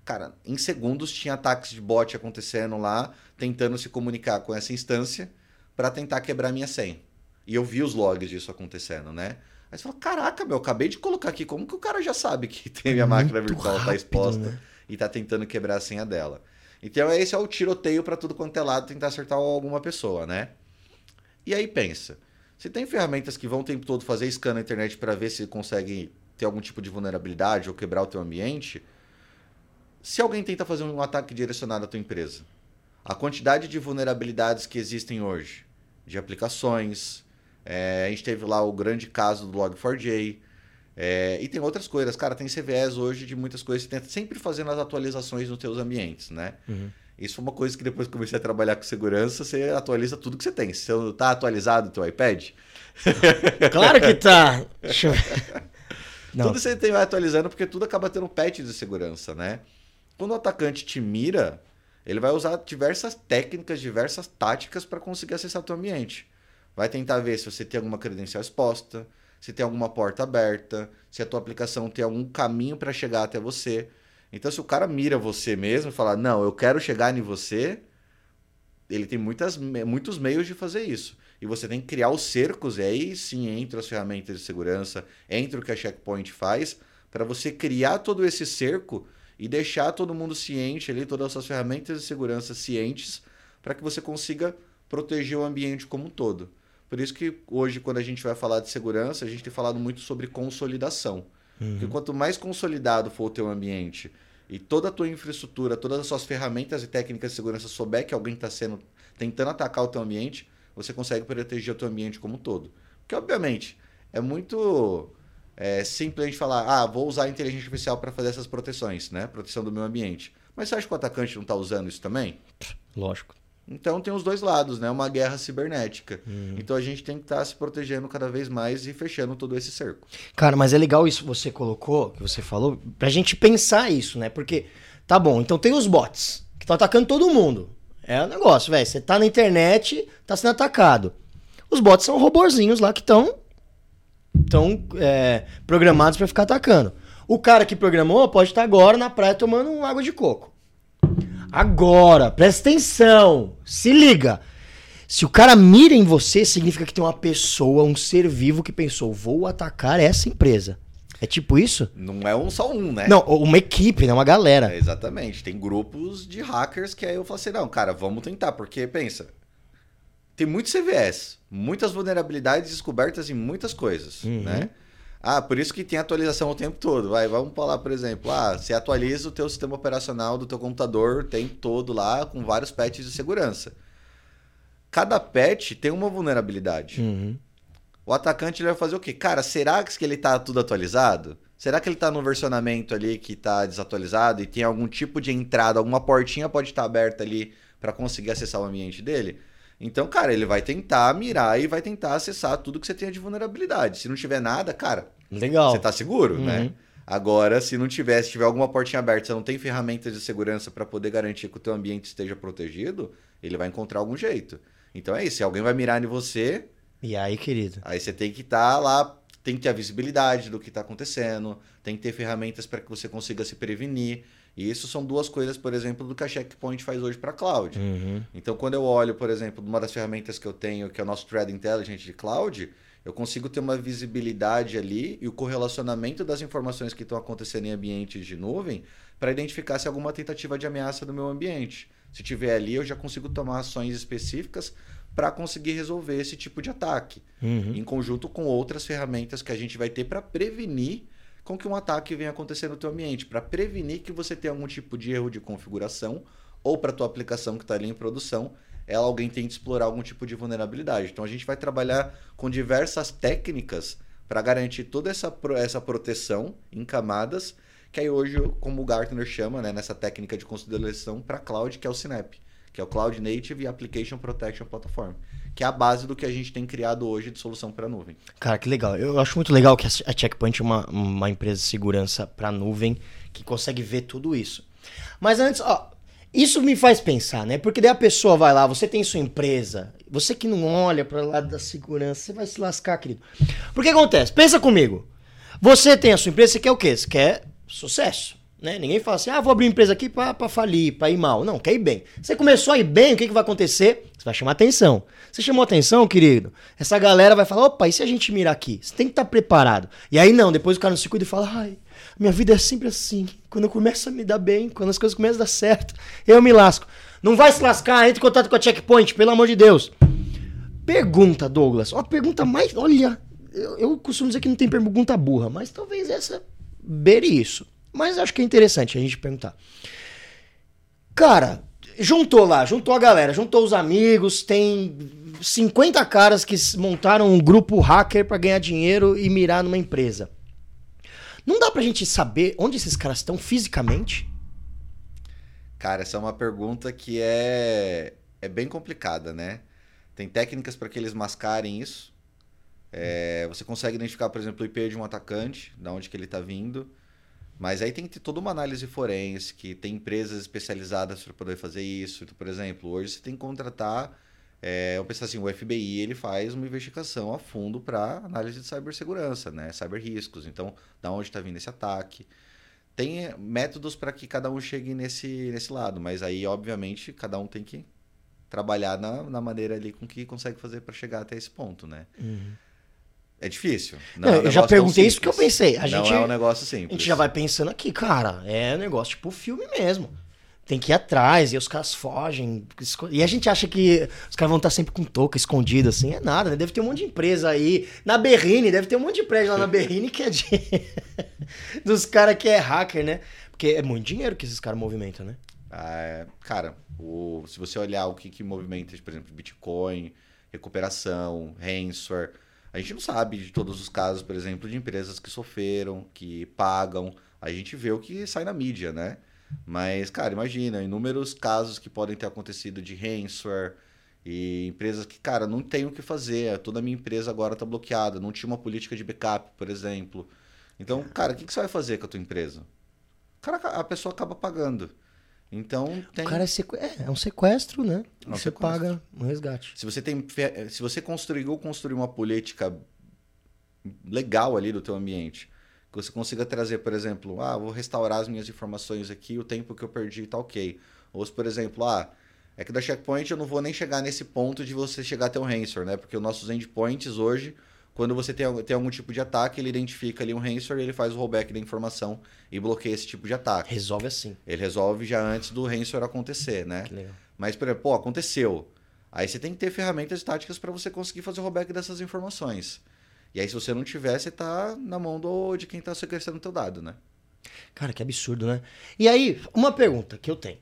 Cara, em segundos tinha ataques de bot acontecendo lá, tentando se comunicar com essa instância para tentar quebrar minha senha. E eu vi os logs disso acontecendo, né? Aí você fala, caraca, meu, acabei de colocar aqui, como que o cara já sabe que tem minha Muito máquina virtual tá rápido, tá exposta né? e tá tentando quebrar a senha dela? Então esse é o tiroteio para tudo quanto é lado, tentar acertar alguma pessoa, né? E aí pensa, se tem ferramentas que vão o tempo todo fazer scan na internet para ver se consegue ter algum tipo de vulnerabilidade ou quebrar o teu ambiente, se alguém tenta fazer um ataque direcionado à tua empresa, a quantidade de vulnerabilidades que existem hoje, de aplicações, é, a gente teve lá o grande caso do Log4j. É, e tem outras coisas. Cara, tem CVEs hoje de muitas coisas. Você tenta sempre fazendo as atualizações nos teus ambientes, né? Uhum. Isso é uma coisa que depois que comecei a trabalhar com segurança, você atualiza tudo que você tem. Se você tá atualizado o teu iPad... Claro que tá! Deixa eu... Tudo você tem vai atualizando porque tudo acaba tendo patch de segurança, né? Quando o atacante te mira, ele vai usar diversas técnicas, diversas táticas para conseguir acessar o teu ambiente. Vai tentar ver se você tem alguma credencial exposta, se tem alguma porta aberta, se a tua aplicação tem algum caminho para chegar até você. Então, se o cara mira você mesmo e falar, não, eu quero chegar em você, ele tem muitas, muitos meios de fazer isso. E você tem que criar os cercos, e aí sim entra as ferramentas de segurança, entra o que a Checkpoint faz, para você criar todo esse cerco e deixar todo mundo ciente ali, todas as suas ferramentas de segurança cientes, para que você consiga proteger o ambiente como um todo. Por isso que hoje, quando a gente vai falar de segurança, a gente tem falado muito sobre consolidação. Uhum. Porque quanto mais consolidado for o teu ambiente e toda a tua infraestrutura, todas as suas ferramentas e técnicas de segurança souber que alguém está sendo tentando atacar o teu ambiente, você consegue proteger o teu ambiente como um todo. Porque, obviamente, é muito é, simples a gente falar, ah, vou usar a inteligência artificial para fazer essas proteções, né? Proteção do meu ambiente. Mas você acha que o atacante não está usando isso também? Lógico. Então tem os dois lados, né? Uma guerra cibernética. Uhum. Então a gente tem que estar tá se protegendo cada vez mais e fechando todo esse cerco. Cara, mas é legal isso que você colocou, que você falou, pra gente pensar isso, né? Porque, tá bom, então tem os bots que estão atacando todo mundo. É o um negócio, velho. Você tá na internet, tá sendo atacado. Os bots são roborzinhos lá que estão tão, é, programados para ficar atacando. O cara que programou pode estar agora na praia tomando água de coco. Agora, presta atenção, se liga. Se o cara mira em você, significa que tem uma pessoa, um ser vivo que pensou, vou atacar essa empresa. É tipo isso? Não é um só um, né? Não, uma equipe, né? Uma galera. É, exatamente. Tem grupos de hackers que aí eu falo assim, não, cara, vamos tentar, porque pensa, tem muito CVS, muitas vulnerabilidades descobertas em muitas coisas, uhum. né? Ah, por isso que tem atualização o tempo todo. Vai, vamos falar, por exemplo, ah, você atualiza o teu sistema operacional do teu computador, tem todo lá com vários patches de segurança. Cada patch tem uma vulnerabilidade. Uhum. O atacante ele vai fazer o quê? Cara, será que ele está tudo atualizado? Será que ele está no versionamento ali que está desatualizado e tem algum tipo de entrada, alguma portinha pode estar tá aberta ali para conseguir acessar o ambiente dele? Então, cara, ele vai tentar mirar e vai tentar acessar tudo que você tenha de vulnerabilidade. Se não tiver nada, cara, Legal. você tá seguro, né? uhum. né? Agora, se não tiver, se tiver alguma portinha aberta, você não tem ferramentas de segurança para poder garantir que o teu ambiente esteja protegido, ele vai encontrar algum jeito. Então é isso, se alguém vai mirar em você, e aí, querido? Aí você tem que estar tá lá, tem que ter a visibilidade do que está acontecendo, tem que ter ferramentas para que você consiga se prevenir. E isso são duas coisas, por exemplo, do que a Checkpoint faz hoje para cloud. Uhum. Então, quando eu olho, por exemplo, uma das ferramentas que eu tenho, que é o nosso Thread Intelligent de cloud, eu consigo ter uma visibilidade ali e o correlacionamento das informações que estão acontecendo em ambientes de nuvem para identificar se há alguma tentativa de ameaça no meu ambiente. Se tiver ali, eu já consigo tomar ações específicas para conseguir resolver esse tipo de ataque, uhum. em conjunto com outras ferramentas que a gente vai ter para prevenir com que um ataque venha acontecer no teu ambiente, para prevenir que você tenha algum tipo de erro de configuração ou para tua aplicação que está ali em produção, ela alguém tente explorar algum tipo de vulnerabilidade. Então a gente vai trabalhar com diversas técnicas para garantir toda essa, essa proteção em camadas, que aí hoje, como o Gartner chama, né, nessa técnica de consideração para cloud, que é o Synap, que é o Cloud Native Application Protection Platform que é a base do que a gente tem criado hoje de solução para nuvem. Cara, que legal. Eu acho muito legal que a Checkpoint é uma, uma empresa de segurança para nuvem que consegue ver tudo isso. Mas antes, ó, isso me faz pensar, né? Porque daí a pessoa vai lá, você tem sua empresa, você que não olha para lado da segurança, você vai se lascar, querido. Porque acontece? Pensa comigo. Você tem a sua empresa, você quer o quê? Você quer sucesso. Né? Ninguém fala assim, ah, vou abrir uma empresa aqui para falir, para ir mal. Não, quer ir bem. Você começou a ir bem, o que, que vai acontecer? Você vai chamar atenção. Você chamou atenção, querido? Essa galera vai falar, opa, e se a gente mirar aqui? Você tem que estar tá preparado. E aí não, depois o cara não se cuida e fala, ai, minha vida é sempre assim. Quando eu começo a me dar bem, quando as coisas começam a dar certo, eu me lasco. Não vai se lascar, entre em contato com a Checkpoint, pelo amor de Deus. Pergunta, Douglas. Uma pergunta mais. Olha, eu, eu costumo dizer que não tem pergunta burra, mas talvez essa beire isso. Mas acho que é interessante a gente perguntar. Cara, juntou lá, juntou a galera, juntou os amigos, tem 50 caras que montaram um grupo hacker para ganhar dinheiro e mirar numa empresa. Não dá pra gente saber onde esses caras estão fisicamente? Cara, essa é uma pergunta que é, é bem complicada, né? Tem técnicas para que eles mascarem isso. É, você consegue identificar, por exemplo, o IP de um atacante, da onde que ele está vindo. Mas aí tem que ter toda uma análise forense, que tem empresas especializadas para poder fazer isso. Então, por exemplo, hoje você tem que contratar, é, vamos pensar assim, o FBI ele faz uma investigação a fundo para análise de cibersegurança, né? Cyber riscos. Então, da onde está vindo esse ataque. Tem métodos para que cada um chegue nesse, nesse lado, mas aí, obviamente, cada um tem que trabalhar na, na maneira ali com que consegue fazer para chegar até esse ponto, né? Uhum. É difícil. Não, não é um eu já perguntei isso que eu pensei. A gente, não é um negócio simples. A gente já vai pensando aqui, cara, é um negócio tipo filme mesmo. Tem que ir atrás, e os caras fogem. E a gente acha que os caras vão estar sempre com touca escondida, assim. É nada, né? Deve ter um monte de empresa aí. Na Berrine, deve ter um monte de prédio lá na Berrine que é de. dos caras que é hacker, né? Porque é muito dinheiro que esses caras movimentam, né? Ah, cara, o, se você olhar o que, que movimenta, por exemplo, Bitcoin, recuperação, ransomware, a gente não sabe de todos os casos, por exemplo, de empresas que sofreram, que pagam. A gente vê o que sai na mídia, né? Mas, cara, imagina, inúmeros casos que podem ter acontecido de ransomware e empresas que, cara, não tem o que fazer. Toda a minha empresa agora está bloqueada, não tinha uma política de backup, por exemplo. Então, cara, o que, que você vai fazer com a tua empresa? Cara, a pessoa acaba pagando. Então tem. O cara é, sequ... é, é um sequestro, né? É um você sequestro. paga um resgate. Se você tem, se você construiu construir uma política legal ali do teu ambiente, que você consiga trazer, por exemplo, ah, vou restaurar as minhas informações aqui, o tempo que eu perdi tá ok. Ou se, por exemplo, ah, é que da checkpoint eu não vou nem chegar nesse ponto de você chegar até o ransomware, né? Porque os nossos endpoints hoje, quando você tem, algum- tem algum tipo de ataque, ele identifica ali um ransomware, ele faz o rollback da informação e bloqueia esse tipo de ataque. Resolve assim. Ele resolve já antes do ransomware acontecer, né? Que legal. Mas, por exemplo, pô, aconteceu. Aí você tem que ter ferramentas e táticas para você conseguir fazer o rollback dessas informações. E aí, se você não tiver, você tá na mão do, de quem tá sequestrando o teu dado, né? Cara, que absurdo, né? E aí, uma pergunta que eu tenho.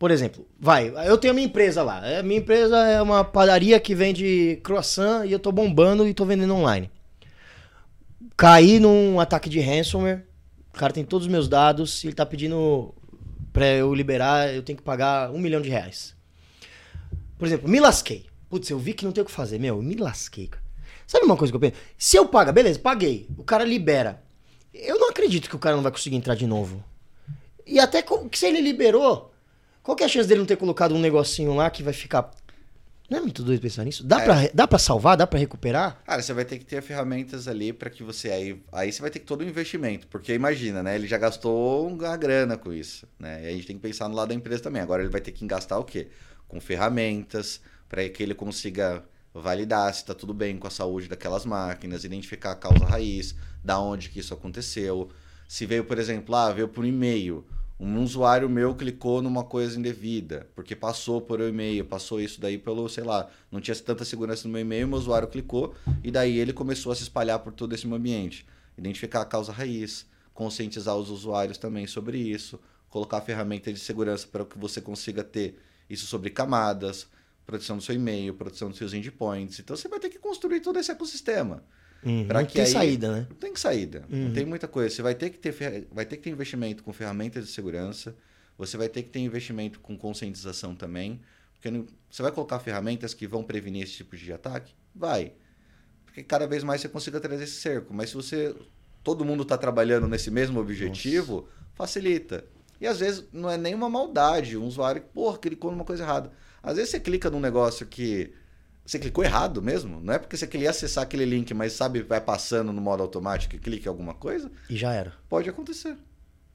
Por exemplo, vai, eu tenho a minha empresa lá. A minha empresa é uma padaria que vende croissant e eu tô bombando e tô vendendo online. Caí num ataque de ransomware. O cara tem todos os meus dados e ele tá pedindo pra eu liberar, eu tenho que pagar um milhão de reais. Por exemplo, me lasquei. Putz, eu vi que não tem o que fazer. Meu, eu me lasquei, cara. Sabe uma coisa que eu penso? Se eu pagar, beleza, paguei. O cara libera. Eu não acredito que o cara não vai conseguir entrar de novo. E até que se ele liberou, qual que é a chance dele não ter colocado um negocinho lá que vai ficar. Não é muito doido pensar nisso? Dá, É. pra, dá pra salvar? Dá pra recuperar? Cara, você vai ter que ter ferramentas ali para que você. Aí, aí você vai ter que todo o investimento. Porque imagina, né? Ele já gastou uma grana com isso. Né? E a gente tem que pensar no lado da empresa também. Agora ele vai ter que gastar o quê? Com ferramentas, para que ele consiga validar se está tudo bem com a saúde daquelas máquinas, identificar a causa raiz, da onde que isso aconteceu. Se veio, por exemplo, ah, veio por e-mail. Um usuário meu clicou numa coisa indevida, porque passou por o e-mail, passou isso daí pelo, sei lá, não tinha tanta segurança no meu e-mail, meu usuário clicou e daí ele começou a se espalhar por todo esse ambiente. Identificar a causa raiz, conscientizar os usuários também sobre isso, colocar ferramentas de segurança para que você consiga ter isso sobre camadas, proteção do seu e-mail, proteção dos seus endpoints. Então você vai ter que construir todo esse ecossistema. Uhum, Pra não que tem aí- saída, né? Não tem saída. Uhum. Não tem muita coisa. Você vai ter que ter fer- vai ter que ter investimento com ferramentas de segurança. Você vai ter que ter investimento com conscientização também, porque não- você vai colocar ferramentas que vão prevenir esse tipo de ataque, vai. Porque cada vez mais você consiga trazer esse cerco. Mas se você todo mundo está trabalhando nesse mesmo objetivo, facilita. E às vezes não é nenhuma maldade, um usuário, porra, clicou numa coisa errada. Às vezes você clica num negócio que você clicou errado mesmo, não é porque você queria acessar aquele link, mas sabe, vai passando no modo automático e clica em alguma coisa, E já era. pode acontecer,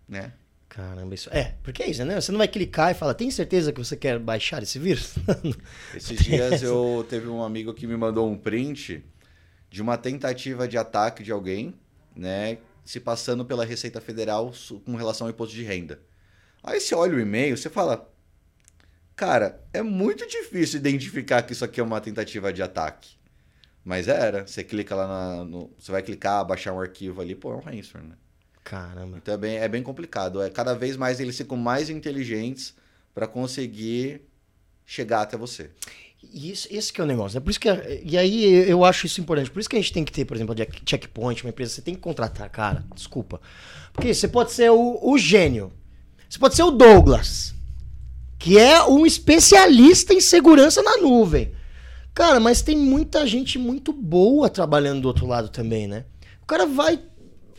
né? Caramba, isso. É, porque é isso, né? Você não vai clicar e falar, tem certeza que você quer baixar esse vírus? Esses dias eu teve um amigo que me mandou um print de uma tentativa de ataque de alguém, né, se passando pela Receita Federal com relação ao imposto de renda. Aí você olha o e-mail, você fala, cara, é muito difícil identificar que isso aqui é uma tentativa de ataque. Mas era, você clica lá na, no, você vai clicar, baixar um arquivo ali, pô, é um ransomware, né? Caramba. Então é bem, é bem complicado. É, cada vez mais eles ficam mais inteligentes para conseguir chegar até você. E isso, esse que é o negócio, né? Por isso que, e aí eu acho isso importante. Por isso que a gente tem que ter, por exemplo, a checkpoint, uma empresa, você tem que contratar, cara. Desculpa. Porque você pode ser o, o gênio. Você pode ser o Douglas, que é um especialista em segurança na nuvem. Cara, mas tem muita gente muito boa trabalhando do outro lado também, né? O cara vai.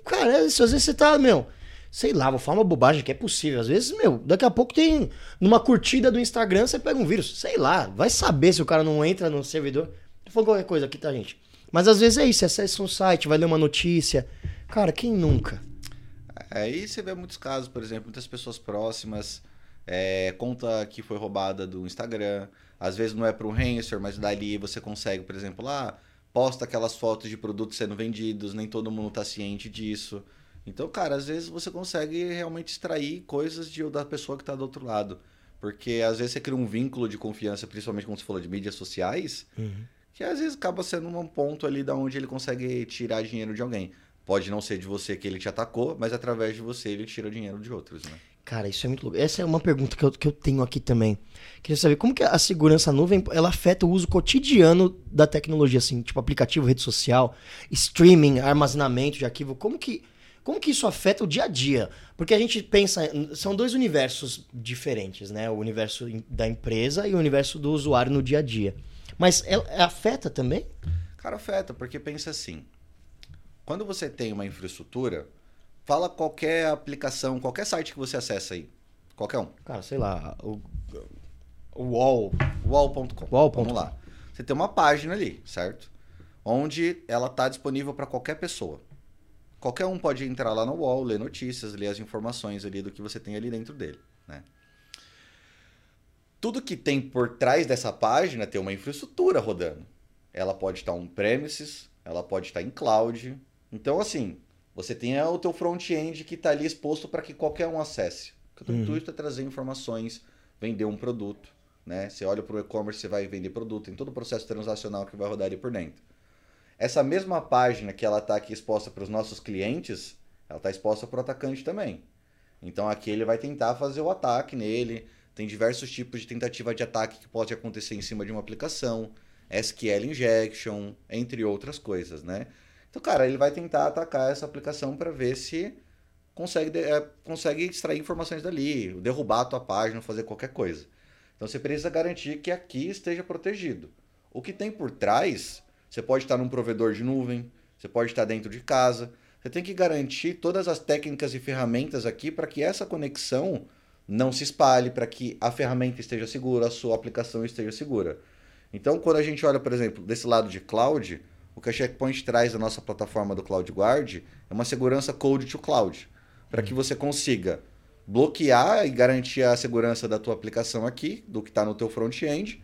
Cara, é às vezes você tá, meu. Sei lá, vou falar uma bobagem que é possível. Às vezes, meu, daqui a pouco tem. Numa curtida do Instagram, você pega um vírus. Sei lá, vai saber se o cara não entra no servidor. Tô falando qualquer coisa aqui, tá, gente? Mas às vezes é isso, acessa um site, vai ler uma notícia. Cara, quem nunca? Aí você vê muitos casos, por exemplo, muitas pessoas próximas, é, conta que foi roubada do Instagram. Às vezes não é para um ransomware, mas dali você consegue, por exemplo, lá, posta aquelas fotos de produtos sendo vendidos, nem todo mundo está ciente disso. Então, cara, às vezes você consegue realmente extrair coisas de, da pessoa que está do outro lado. Porque às vezes você cria um vínculo de confiança, principalmente quando você falou de mídias sociais, que às vezes acaba sendo um ponto ali da onde ele consegue tirar dinheiro de alguém. Pode não ser de você que ele te atacou, mas através de você ele tira dinheiro de outros, né? Cara, isso é muito louco. Essa é uma pergunta que eu, que eu tenho aqui também. Queria saber como que a segurança nuvem ela afeta o uso cotidiano da tecnologia, assim, tipo aplicativo, rede social, streaming, armazenamento de arquivo. Como que, como que isso afeta o dia a dia? Porque a gente pensa, são dois universos diferentes, né? O universo da empresa e o universo do usuário no dia a dia. Mas ela afeta também? Cara, afeta, porque pensa assim. Quando você tem uma infraestrutura, Fala qualquer aplicação, qualquer site que você acessa aí. Qualquer um. Cara, sei lá, o, o Wall. Wall.com. Wall. Vamos lá. Você tem uma página ali, certo? Onde ela está disponível para qualquer pessoa. Qualquer um pode entrar lá no Wall, ler notícias, ler as informações ali do que você tem ali dentro dele, né? Tudo que tem por trás dessa página tem uma infraestrutura rodando. Ela pode estar on-premises, ela pode estar em cloud. Então, assim, você tem o teu front-end que está ali exposto para que qualquer um acesse. O teu uhum. intuito é trazer informações, vender um produto. Né? Você olha para o e-commerce, você vai vender produto, tem todo o processo transacional que vai rodar ali por dentro. Essa mesma página que ela está aqui exposta para os nossos clientes, ela está exposta para o atacante também. Então aqui ele vai tentar fazer o ataque nele. Tem diversos tipos de tentativa de ataque que pode acontecer em cima de uma aplicação, SQL injection, entre outras coisas, né? Então, cara, ele vai tentar atacar essa aplicação para ver se consegue, é, consegue extrair informações dali, derrubar a tua página, fazer qualquer coisa. Então, você precisa garantir que aqui esteja protegido. O que tem por trás, você pode estar num provedor de nuvem, você pode estar dentro de casa. Você tem que garantir todas as técnicas e ferramentas aqui para que essa conexão não se espalhe, para que a ferramenta esteja segura, a sua aplicação esteja segura. Então, quando a gente olha, por exemplo, desse lado de cloud, o que a Checkpoint traz da nossa plataforma do CloudGuard é uma segurança code to cloud, para que você consiga bloquear e garantir a segurança da tua aplicação aqui, do que está no teu front-end,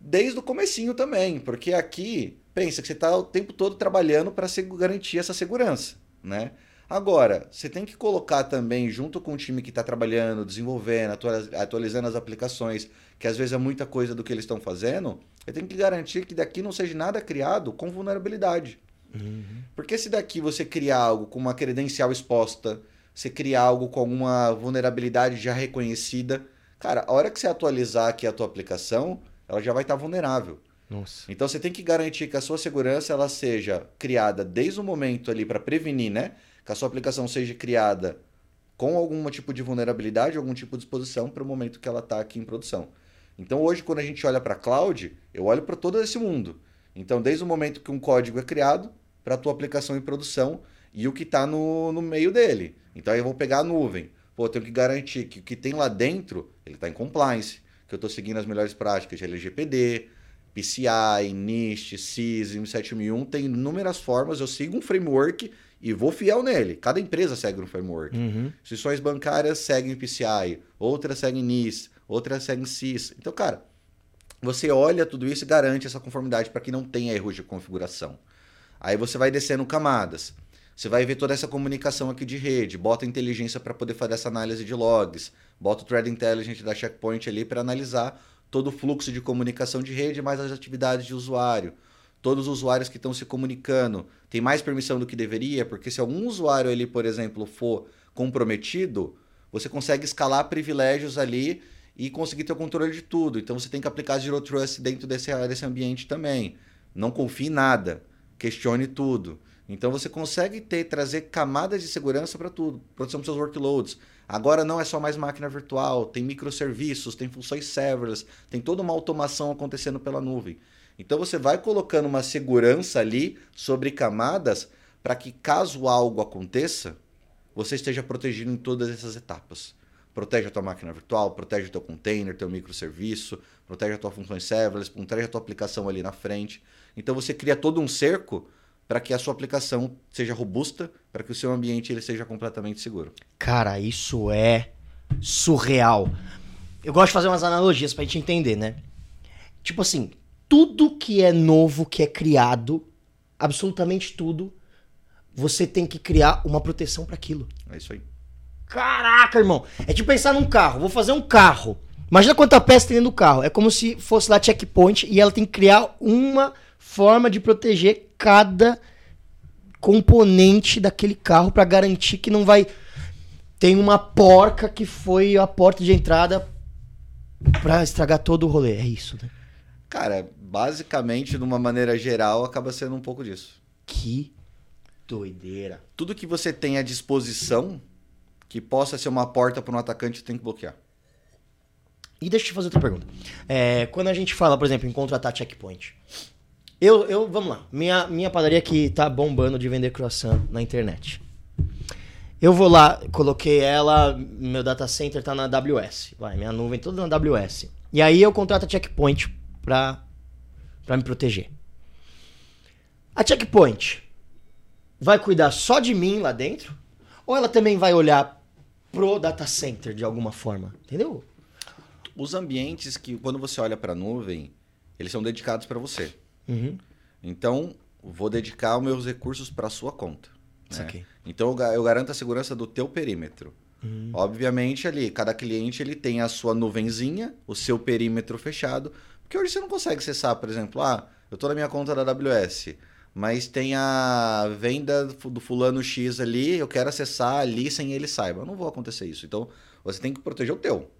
desde o comecinho também, porque aqui, pensa que você está o tempo todo trabalhando para garantir essa segurança, né? Agora, você tem que colocar também, junto com o time que está trabalhando, desenvolvendo, atualizando as aplicações, que às vezes é muita coisa do que eles estão fazendo, eu tenho que garantir que daqui não seja nada criado com vulnerabilidade. Uhum. Porque se daqui você criar algo com uma credencial exposta, você criar algo com alguma vulnerabilidade já reconhecida, cara, a hora que você atualizar aqui a tua aplicação, ela já vai estar vulnerável. Nossa. Então você tem que garantir que a sua segurança ela seja criada desde o momento ali para prevenir, né? Que a sua aplicação seja criada com algum tipo de vulnerabilidade, algum tipo de exposição para o momento que ela está aqui em produção. Então hoje, quando a gente olha para a cloud, eu olho para todo esse mundo. Então, desde o momento que um código é criado para a tua aplicação em produção e o que está no, no meio dele. Então, eu vou pegar a nuvem. Pô, eu tenho que garantir que o que tem lá dentro, ele está em compliance, que eu estou seguindo as melhores práticas de LGPD, PCI, NIST, CIS, 7001, tem inúmeras formas, eu sigo um framework e vou fiel nele. Cada empresa segue um framework. Uhum. Instituições bancárias seguem PCI, outras seguem NIS, outras seguem CIS. Então, cara, você olha tudo isso e garante essa conformidade para que não tenha erros de configuração. Aí você vai descendo camadas. Você vai ver toda essa comunicação aqui de rede, bota inteligência para poder fazer essa análise de logs, bota o Thread Intelligence da Checkpoint ali para analisar todo o fluxo de comunicação de rede, mais as atividades de usuário todos os usuários que estão se comunicando têm mais permissão do que deveria, porque se algum usuário ali, por exemplo, for comprometido, você consegue escalar privilégios ali e conseguir ter o controle de tudo. Então você tem que aplicar Zero Trust dentro desse, desse ambiente também. Não confie em nada, questione tudo. Então você consegue ter trazer camadas de segurança para tudo, proteção dos seus workloads. Agora não é só mais máquina virtual, tem microserviços, tem funções serverless, tem toda uma automação acontecendo pela nuvem. Então você vai colocando uma segurança ali sobre camadas para que caso algo aconteça, você esteja protegido em todas essas etapas. Protege a tua máquina virtual, protege o teu container, teu microserviço, protege a tua função serverless, protege a tua aplicação ali na frente. Então você cria todo um cerco para que a sua aplicação seja robusta, para que o seu ambiente ele seja completamente seguro. Cara, isso é surreal. Eu gosto de fazer umas analogias para a gente entender, né? Tipo assim, tudo que é novo, que é criado, absolutamente tudo, você tem que criar uma proteção para aquilo. É isso aí. Caraca, irmão. É tipo pensar num carro. Vou fazer um carro. Imagina quanta peça tem dentro do carro. É como se fosse lá checkpoint e ela tem que criar uma forma de proteger cada componente daquele carro para garantir que não vai tem uma porca que foi a porta de entrada para estragar todo o rolê. É isso, né? Cara, basicamente, de uma maneira geral, acaba sendo um pouco disso. Que doideira. Tudo que você tem à disposição que possa ser uma porta para um atacante, tem que bloquear. E deixa eu te fazer outra pergunta. É, quando a gente fala, por exemplo, em contratar checkpoint, eu, eu, vamos lá, minha, minha padaria que tá bombando de vender croissant na internet. Eu vou lá, coloquei ela, meu data center tá na AWS, vai, minha nuvem toda na AWS. E aí eu contrato a checkpoint pra, pra me proteger. A checkpoint vai cuidar só de mim lá dentro? Ou ela também vai olhar pro data center de alguma forma? Entendeu? Os ambientes que, quando você olha para a nuvem, eles são dedicados para você. Uhum. Então, vou dedicar os meus recursos para sua conta. Aqui. Então, eu garanto a segurança do teu perímetro. Uhum. Obviamente, ali, cada cliente ele tem a sua nuvenzinha, o seu perímetro fechado. Porque hoje você não consegue acessar, por exemplo, ah, eu estou na minha conta da AWS, mas tem a venda do fulano X ali, eu quero acessar ali sem ele saiba. Não vou acontecer isso. Então, você tem que proteger o teu.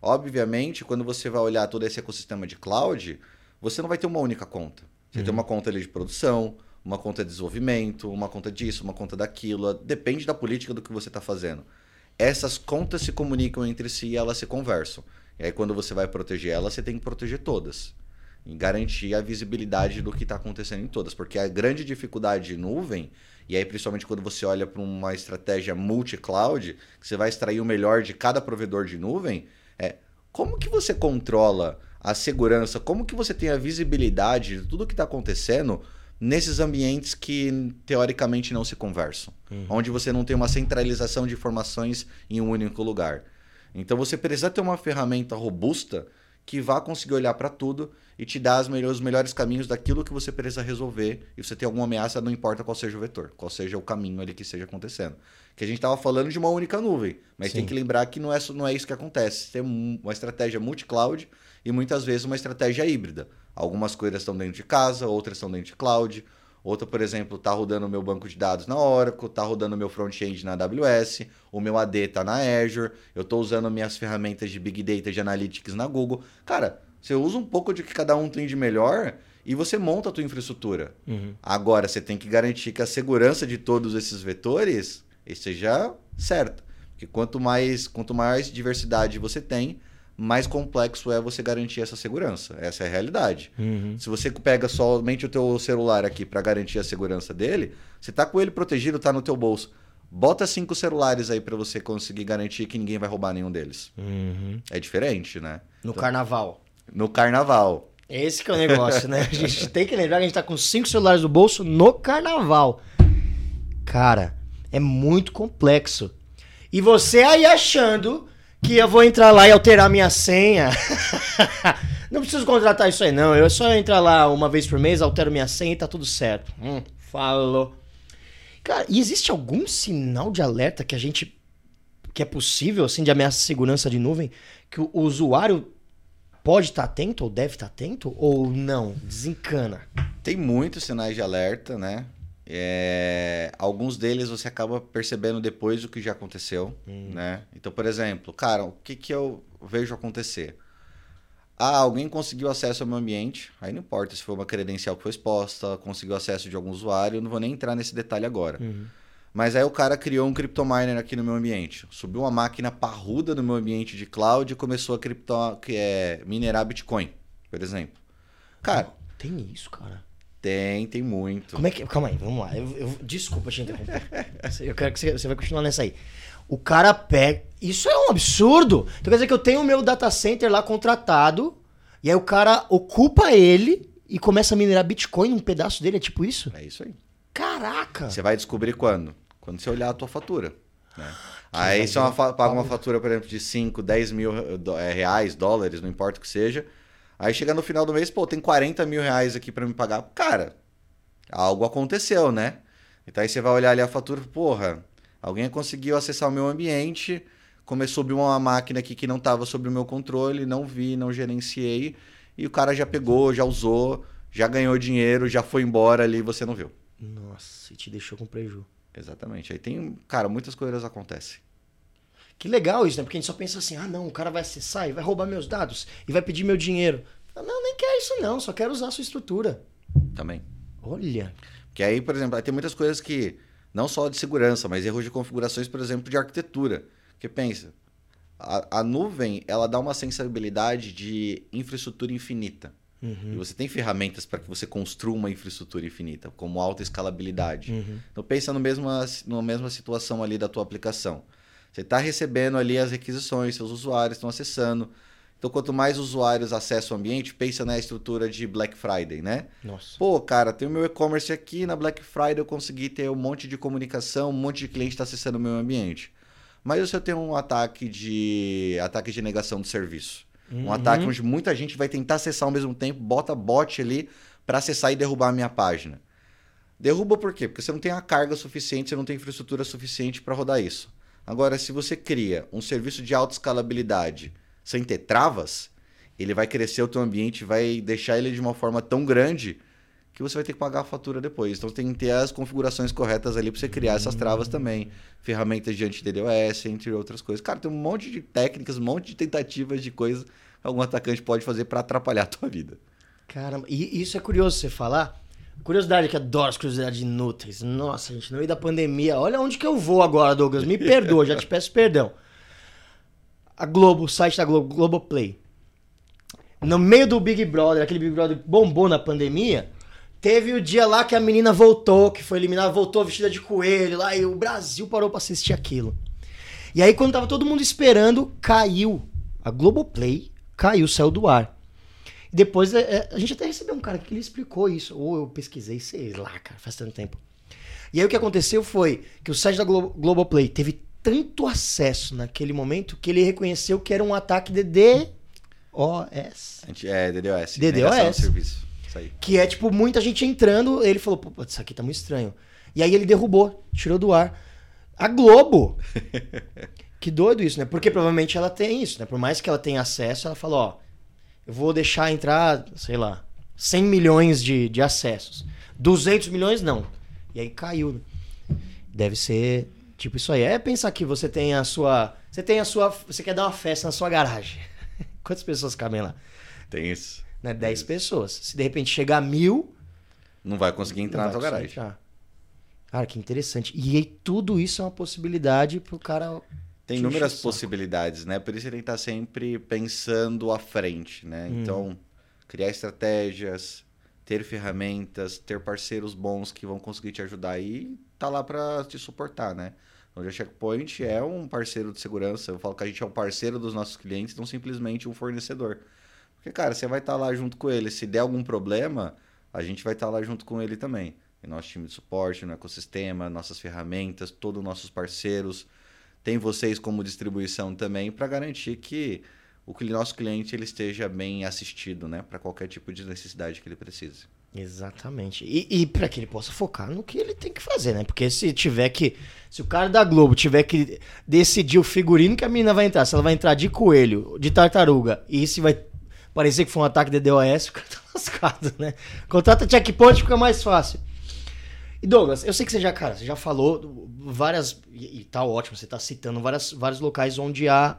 Obviamente, quando você vai olhar todo esse ecossistema de cloud, você não vai ter uma única conta. Você tem uma conta ali de produção, uma conta de desenvolvimento, uma conta disso, uma conta daquilo. Depende da política do que você está fazendo. Essas contas se comunicam entre si e elas se conversam. E aí, quando você vai proteger elas, você tem que proteger todas. E garantir a visibilidade do que está acontecendo em todas. Porque a grande dificuldade de nuvem, e aí principalmente quando você olha para uma estratégia multi-cloud, que você vai extrair o melhor de cada provedor de nuvem, é como que você controla a segurança, como que você tem a visibilidade de tudo que está acontecendo nesses ambientes que teoricamente não se conversam, onde você não tem uma centralização de informações em um único lugar. Então você precisa ter uma ferramenta robusta que vá conseguir olhar para tudo e te dar melhores, os melhores caminhos daquilo que você precisa resolver. E você tem alguma ameaça, não importa qual seja o vetor, qual seja o caminho ali que esteja acontecendo. Que a gente estava falando de uma única nuvem, mas Sim. tem que lembrar que não é, não é isso que acontece. Tem um- uma estratégia multi-cloud e muitas vezes uma estratégia híbrida. Algumas coisas estão dentro de casa, outras estão dentro de cloud. Outra, por exemplo, está rodando o meu banco de dados na Oracle, está rodando o meu front-end na AWS, o meu AD está na Azure, eu estou usando minhas ferramentas de Big Data de Analytics na Google. Cara, você usa um pouco de que cada um tem de melhor e você monta a tua infraestrutura. Uhum. Agora, você tem que garantir que a segurança de todos esses vetores esteja certa. Porque quanto mais, quanto mais diversidade você tem, mais complexo é você garantir essa segurança. Essa é a realidade. Uhum. Se você pega somente o teu celular aqui para garantir a segurança dele, você tá com ele protegido, tá no teu bolso. Bota cinco celulares aí para você conseguir garantir que ninguém vai roubar nenhum deles. Uhum. É diferente, né? No carnaval. No carnaval. Esse que é o negócio, né? A gente tem que lembrar que a gente tá com cinco celulares no bolso no carnaval. Cara, é muito complexo. E você aí achando que eu vou entrar lá e alterar minha senha. não preciso contratar isso aí, não. Eu só entrar lá uma vez por mês, altero minha senha e tá tudo certo. Hum, falou. Cara, e existe algum sinal de alerta que a gente. que é possível, assim, de ameaça de segurança de nuvem, que o usuário pode estar atento ou deve estar atento? Ou não? Desencana. Tem muitos sinais de alerta, né? É, alguns deles você acaba percebendo depois do que já aconteceu, né? Então, por exemplo, cara, o que, que eu vejo acontecer? Ah, alguém conseguiu acesso ao meu ambiente, aí não importa se foi uma credencial que foi exposta, conseguiu acesso de algum usuário, eu não vou nem entrar nesse detalhe agora. Mas aí o cara criou um cryptominer aqui no meu ambiente, subiu uma máquina parruda no meu ambiente de cloud e começou a cripto, que é minerar Bitcoin, por exemplo. Cara, Tem isso, cara. Tem, tem muito. Como é que. Calma aí, vamos lá. Eu, eu- desculpa te interromper. eu quero que você, você vai continuar nessa aí. O cara pega. Isso é um absurdo. Então quer dizer que eu tenho o meu data center lá contratado, e aí o cara ocupa ele e começa a minerar Bitcoin num pedaço dele. É tipo isso? É isso aí. Caraca! Você vai descobrir quando? Quando você olhar a tua fatura. né? Aí você é fa- paga uma fatura, por exemplo, de 5, 10 mil eh, eh, reais, dólares, não importa o que seja. Aí chega no final do mês, pô, tem 40 mil reais aqui pra me pagar. Cara, algo aconteceu, né? Então aí você vai olhar ali a fatura, porra, alguém conseguiu acessar o meu ambiente, começou a subir uma máquina aqui que não estava sob o meu controle, não vi, não gerenciei, e o cara já pegou, já usou, já ganhou dinheiro, já foi embora ali e você não viu. Nossa, e te deixou com preju. Exatamente. Aí tem, cara, muitas coisas acontecem. Que legal isso, né? Porque a gente só pensa assim, ah não, o cara vai acessar e vai roubar meus dados e vai pedir meu dinheiro. Não, nem quero isso não, só quero usar a sua estrutura. Também. Olha. Que aí, por exemplo, aí tem muitas coisas que, não só de segurança, mas erros de configurações, por exemplo, de arquitetura. Que pensa, a, a nuvem, ela dá uma sensibilidade de infraestrutura infinita. Uhum. E você tem ferramentas para que você construa uma infraestrutura infinita, como alta escalabilidade. Uhum. Então pensa no mesma, na mesma situação ali da tua aplicação. Você está recebendo ali as requisições, seus usuários estão acessando. Então, quanto mais usuários acessam o ambiente, pensa na estrutura de Black Friday, né? Nossa. Pô, cara, tem o meu e-commerce aqui, na Black Friday eu consegui ter um monte de comunicação, um monte de cliente está acessando o meu ambiente. Mas se eu tenho um ataque de ataque de negação de serviço? Um Uhum. ataque onde muita gente vai tentar acessar ao mesmo tempo, bota bot ali para acessar e derrubar a minha página. Derruba por quê? Porque você não tem a carga suficiente, você não tem infraestrutura suficiente para rodar isso. Agora, se você cria um serviço de alta escalabilidade sem ter travas, ele vai crescer o teu ambiente, vai deixar ele de uma forma tão grande que você vai ter que pagar a fatura depois. Então tem que ter as configurações corretas ali para você criar essas travas também. Ferramentas de anti-DDoS, entre outras coisas. Cara, tem um monte de técnicas, um monte de tentativas de coisas que algum atacante pode fazer para atrapalhar a tua vida. Caramba, e isso é curioso você falar. Curiosidade, que adoro as curiosidades inúteis. Nossa, gente, no meio da pandemia, olha onde que eu vou agora, Douglas. Me perdoa, já te peço perdão. A Globo, o site da Globo, Globoplay. No meio do Big Brother, aquele Big Brother bombou na pandemia, teve o dia lá que a menina voltou, que foi eliminada, voltou vestida de coelho lá, e o Brasil parou pra assistir aquilo. E aí, quando tava todo mundo esperando, caiu. A Globoplay caiu, saiu do ar. Depois, é, é, a gente até recebeu um cara que ele explicou isso. Ou eu pesquisei, sei lá, cara, faz tanto tempo. E aí o que aconteceu foi que o site da Glo Globoplay teve tanto acesso naquele momento que ele reconheceu que era um ataque de DDoS. Anti- É, DDoS. DDoS? serviço. Isso aí. Que é, tipo, muita gente entrando. Ele falou, pô, isso aqui tá muito estranho. E aí ele derrubou, tirou do ar. A Globo. que doido isso, né? Porque provavelmente ela tem isso, né? Por mais que ela tenha acesso, ela falou, ó, eu vou deixar entrar, sei lá, 100 milhões de, de acessos. 200 milhões, não. E aí caiu. né? Deve ser tipo isso aí. É pensar que você tem a sua... Você tem a sua... Você quer dar uma festa na sua garagem. Quantas pessoas cabem lá? Tem isso. Né? 10 pessoas. Se de repente chegar a mil, Não vai conseguir entrar não na vai garagem. entrar. Cara, que interessante. E aí, tudo isso é uma possibilidade pro cara. Tem Te inúmeras possibilidades, né? Por isso ele tem que estar sempre pensando à frente, né? Hum. Então, criar estratégias, ter ferramentas, ter parceiros bons que vão conseguir te ajudar e tá lá para te suportar, né? Onde a Checkpoint é um parceiro de segurança. Eu falo que a gente é um parceiro dos nossos clientes, não simplesmente um fornecedor. Porque, cara, você vai estar lá junto com ele. Se der algum problema, a gente vai estar lá junto com ele também. E nosso time de suporte, no ecossistema, nossas ferramentas, todos os nossos parceiros. Tem vocês como distribuição também para garantir que o nosso cliente ele esteja bem assistido, né? Para qualquer tipo de necessidade que ele precise. Exatamente. E, e para que ele possa focar no que ele tem que fazer, né? Porque se tiver que. Se o cara da Globo tiver que decidir o figurino que a menina vai entrar, se ela vai entrar de coelho, de tartaruga, e se vai parecer que foi um ataque de DOS, o cara tá lascado, né? Contrata checkpoint fica mais fácil. E Douglas, eu sei que você já, cara, você já falou várias. E, e tá ótimo, você tá citando várias, vários locais onde a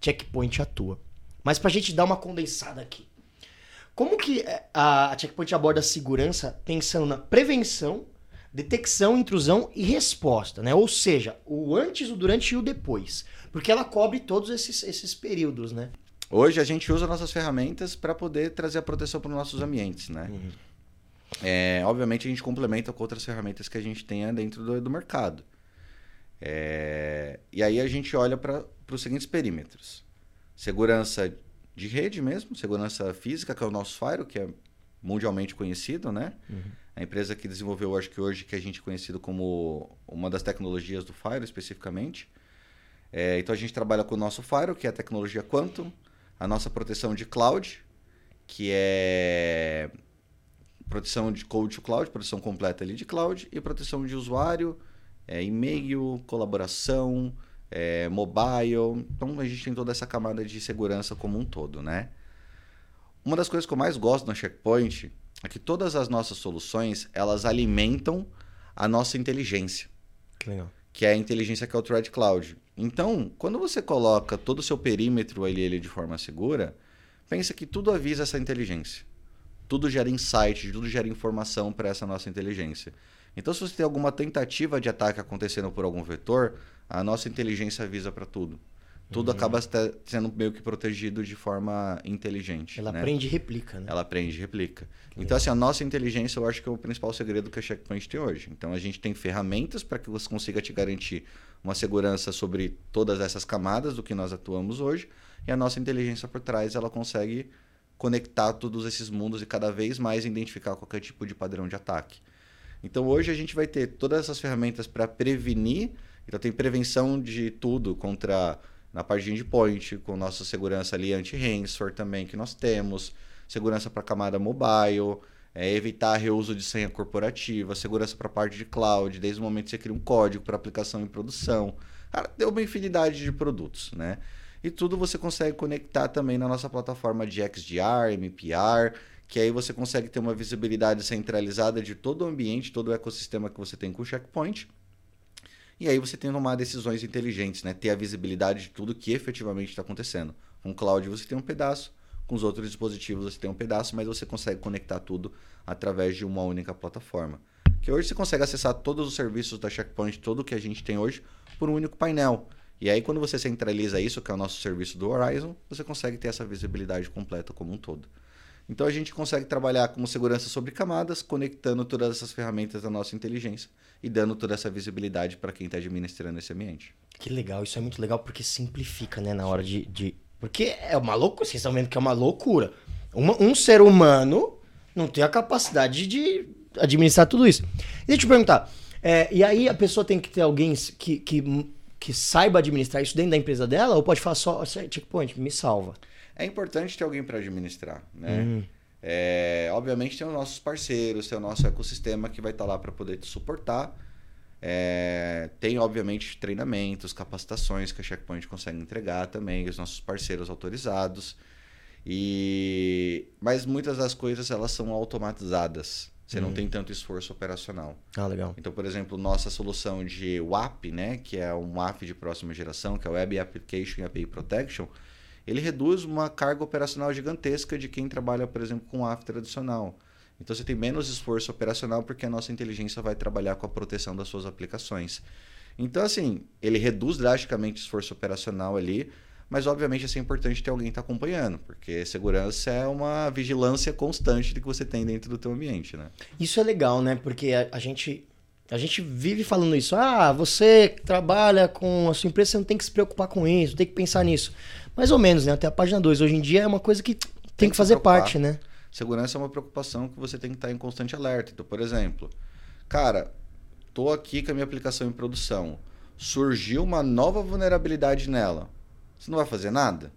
checkpoint atua. Mas pra gente dar uma condensada aqui. Como que é, a a Checkpoint aborda a segurança pensando na prevenção, detecção, intrusão e resposta, né? Ou seja, o antes, o durante e o depois. Porque ela cobre todos esses, esses períodos, né? Hoje a gente usa nossas ferramentas para poder trazer a proteção para os nossos ambientes, né? É, obviamente a gente complementa com outras ferramentas que a gente tenha dentro do, do mercado. É, e aí a gente olha para os seguintes perímetros: segurança de rede mesmo, segurança física, que é o nosso Fire, que é mundialmente conhecido, né? A empresa que desenvolveu, acho que hoje, que a gente é conhecido como uma das tecnologias do Fire especificamente. É, então a gente trabalha com o nosso Fire, que é a tecnologia Quantum, a nossa proteção de cloud, que é proteção de code to cloud, proteção completa ali de cloud, e proteção de usuário, é, e-mail, colaboração, é, mobile. Então a gente tem toda essa camada de segurança como um todo, né? Uma das coisas que eu mais gosto na Checkpoint é que todas as nossas soluções, elas alimentam a nossa inteligência. Que legal. Que é a inteligência que é o Thread Cloud. Então, quando você coloca todo o seu perímetro ali, ali de forma segura, pensa que tudo avisa essa inteligência. Tudo gera insight, tudo gera informação para essa nossa inteligência. Então, se você tem alguma tentativa de ataque acontecendo por algum vetor, a nossa inteligência avisa para tudo. Tudo uhum. acaba sendo meio que protegido de forma inteligente. Ela né? aprende e replica, né? Ela aprende e replica. Que então, assim, a nossa inteligência eu acho que é o principal segredo que a Checkpoint tem hoje. Então, a gente tem ferramentas para que você consiga te garantir uma segurança sobre todas essas camadas do que nós atuamos hoje. E a nossa inteligência por trás, ela consegue conectar todos esses mundos e cada vez mais identificar qualquer tipo de padrão de ataque. Então, hoje a gente vai ter todas essas ferramentas para prevenir. Então, tem prevenção de tudo contra na parte de endpoint, com nossa segurança ali anti-ransomware também que nós temos, segurança para camada mobile, é, evitar reuso de senha corporativa, segurança para parte de cloud, desde o momento que você cria um código para aplicação em produção. Cara, deu uma infinidade de produtos, né? E tudo você consegue conectar também na nossa plataforma de XDR, MPR, que aí você consegue ter uma visibilidade centralizada de todo o ambiente, todo o ecossistema que você tem com o Checkpoint e aí você tem que tomar decisões inteligentes, né? Ter a visibilidade de tudo que efetivamente está acontecendo. Com o cloud você tem um pedaço, com os outros dispositivos você tem um pedaço, mas você consegue conectar tudo através de uma única plataforma. Que hoje você consegue acessar todos os serviços da Checkpoint, todo o que a gente tem hoje, por um único painel. E aí, quando você centraliza isso, que é o nosso serviço do Horizon, você consegue ter essa visibilidade completa como um todo. Então a gente consegue trabalhar com segurança sobre camadas, conectando todas essas ferramentas da nossa inteligência e dando toda essa visibilidade para quem está administrando esse ambiente. Que legal, isso é muito legal porque simplifica, né, na hora de. de... Porque é uma loucura, vocês estão vendo que é uma loucura. Uma, um ser humano não tem a capacidade de administrar tudo isso. E deixa eu te perguntar, é, e aí a pessoa tem que ter alguém que, que, que saiba administrar isso dentro da empresa dela ou pode falar só, checkpoint, me salva? é importante ter alguém para administrar, né? Uhum. É, obviamente tem os nossos parceiros, tem o nosso ecossistema que vai estar tá lá para poder te suportar. É, tem, obviamente, treinamentos, capacitações que a Checkpoint consegue entregar também, os nossos parceiros autorizados. E Mas muitas das coisas elas são automatizadas. Você uhum. não tem tanto esforço operacional. Ah, legal. Então, por exemplo, nossa solução de WAP, né, que é um WAP de próxima geração, que é o Web Application API Protection, ele reduz uma carga operacional gigantesca de quem trabalha, por exemplo, com AF tradicional. Então você tem menos esforço operacional porque a nossa inteligência vai trabalhar com a proteção das suas aplicações. Então, assim, ele reduz drasticamente o esforço operacional ali, mas obviamente assim, é importante ter alguém que está acompanhando, porque segurança é uma vigilância constante de que você tem dentro do teu ambiente, né? Isso é legal, né? Porque a, a gente a gente vive falando isso. Ah, você trabalha com a sua empresa, você não tem que se preocupar com isso, tem que pensar nisso. Mais ou menos, né? Até a página 2. Hoje em dia é uma coisa que tem, tem que, fazer parte, né? Segurança é uma preocupação que você tem que estar em constante alerta. Então, por exemplo, cara, tô aqui com a minha aplicação em produção. Surgiu uma nova vulnerabilidade nela. Você não vai fazer nada?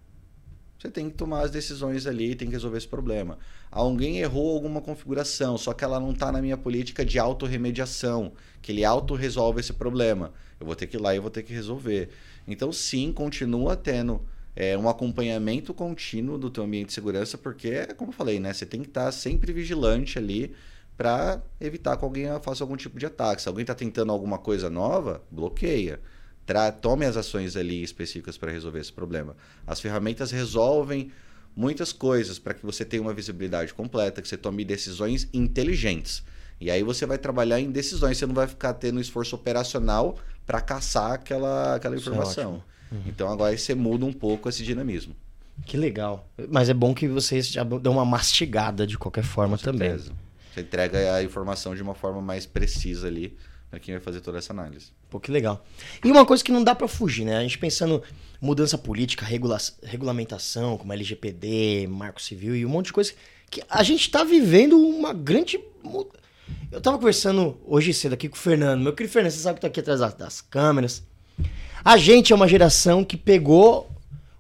Você tem que tomar as decisões ali e tem que resolver esse problema. Alguém errou alguma configuração, só que ela não está na minha política de autorremediação, que ele autorresolve esse problema. Eu vou ter que ir lá e vou ter que resolver. Então, sim, continua tendo é, um acompanhamento contínuo do teu ambiente de segurança, porque, como eu falei, né, você tem que estar sempre vigilante ali para evitar que alguém faça algum tipo de ataque. Se alguém está tentando alguma coisa nova, bloqueia. Tome as ações ali específicas para resolver esse problema. As ferramentas resolvem muitas coisas para que você tenha uma visibilidade completa, que você tome decisões inteligentes. E aí você vai trabalhar em decisões, você não vai ficar tendo esforço operacional para caçar aquela, aquela é informação. É Uhum. Então agora você muda um pouco esse dinamismo. Que legal. Mas é bom que vocês já dão uma mastigada de qualquer forma também. Você entrega a informação de uma forma mais precisa ali para quem vai fazer toda essa análise. Pô, que legal. E uma coisa que não dá para fugir, né? A gente pensando mudança política, regula regulamentação, como LGPD, Marco Civil e um monte de coisa que a gente está vivendo uma grande eu tava conversando hoje cedo aqui com o Fernando. Meu querido Fernando, você sabe que tá aqui atrás das câmeras. A gente é uma geração que pegou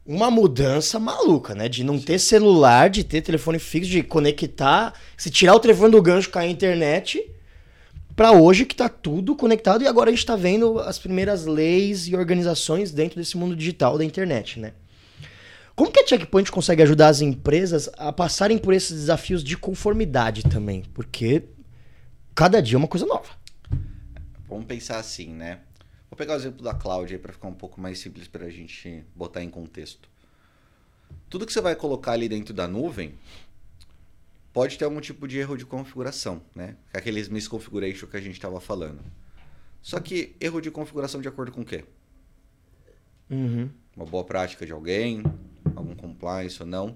uma mudança maluca, né? De não ter celular, de ter telefone fixo, de conectar, se tirar o telefone do gancho, cair a internet, para hoje que tá tudo conectado e agora a gente tá vendo as primeiras leis e organizações dentro desse mundo digital da internet, né? Como que a Checkpoint consegue ajudar as empresas a passarem por esses desafios de conformidade também? Porque cada dia é uma coisa nova. Vamos pensar assim, né? Vou pegar o exemplo da cloud para ficar um pouco mais simples para a gente botar em contexto. Tudo que você vai colocar ali dentro da nuvem pode ter algum tipo de erro de configuração, né? Aqueles misconfiguration que a gente estava falando. Só que erro de configuração de acordo com o quê? Uhum. Uma boa prática de alguém, algum compliance ou não.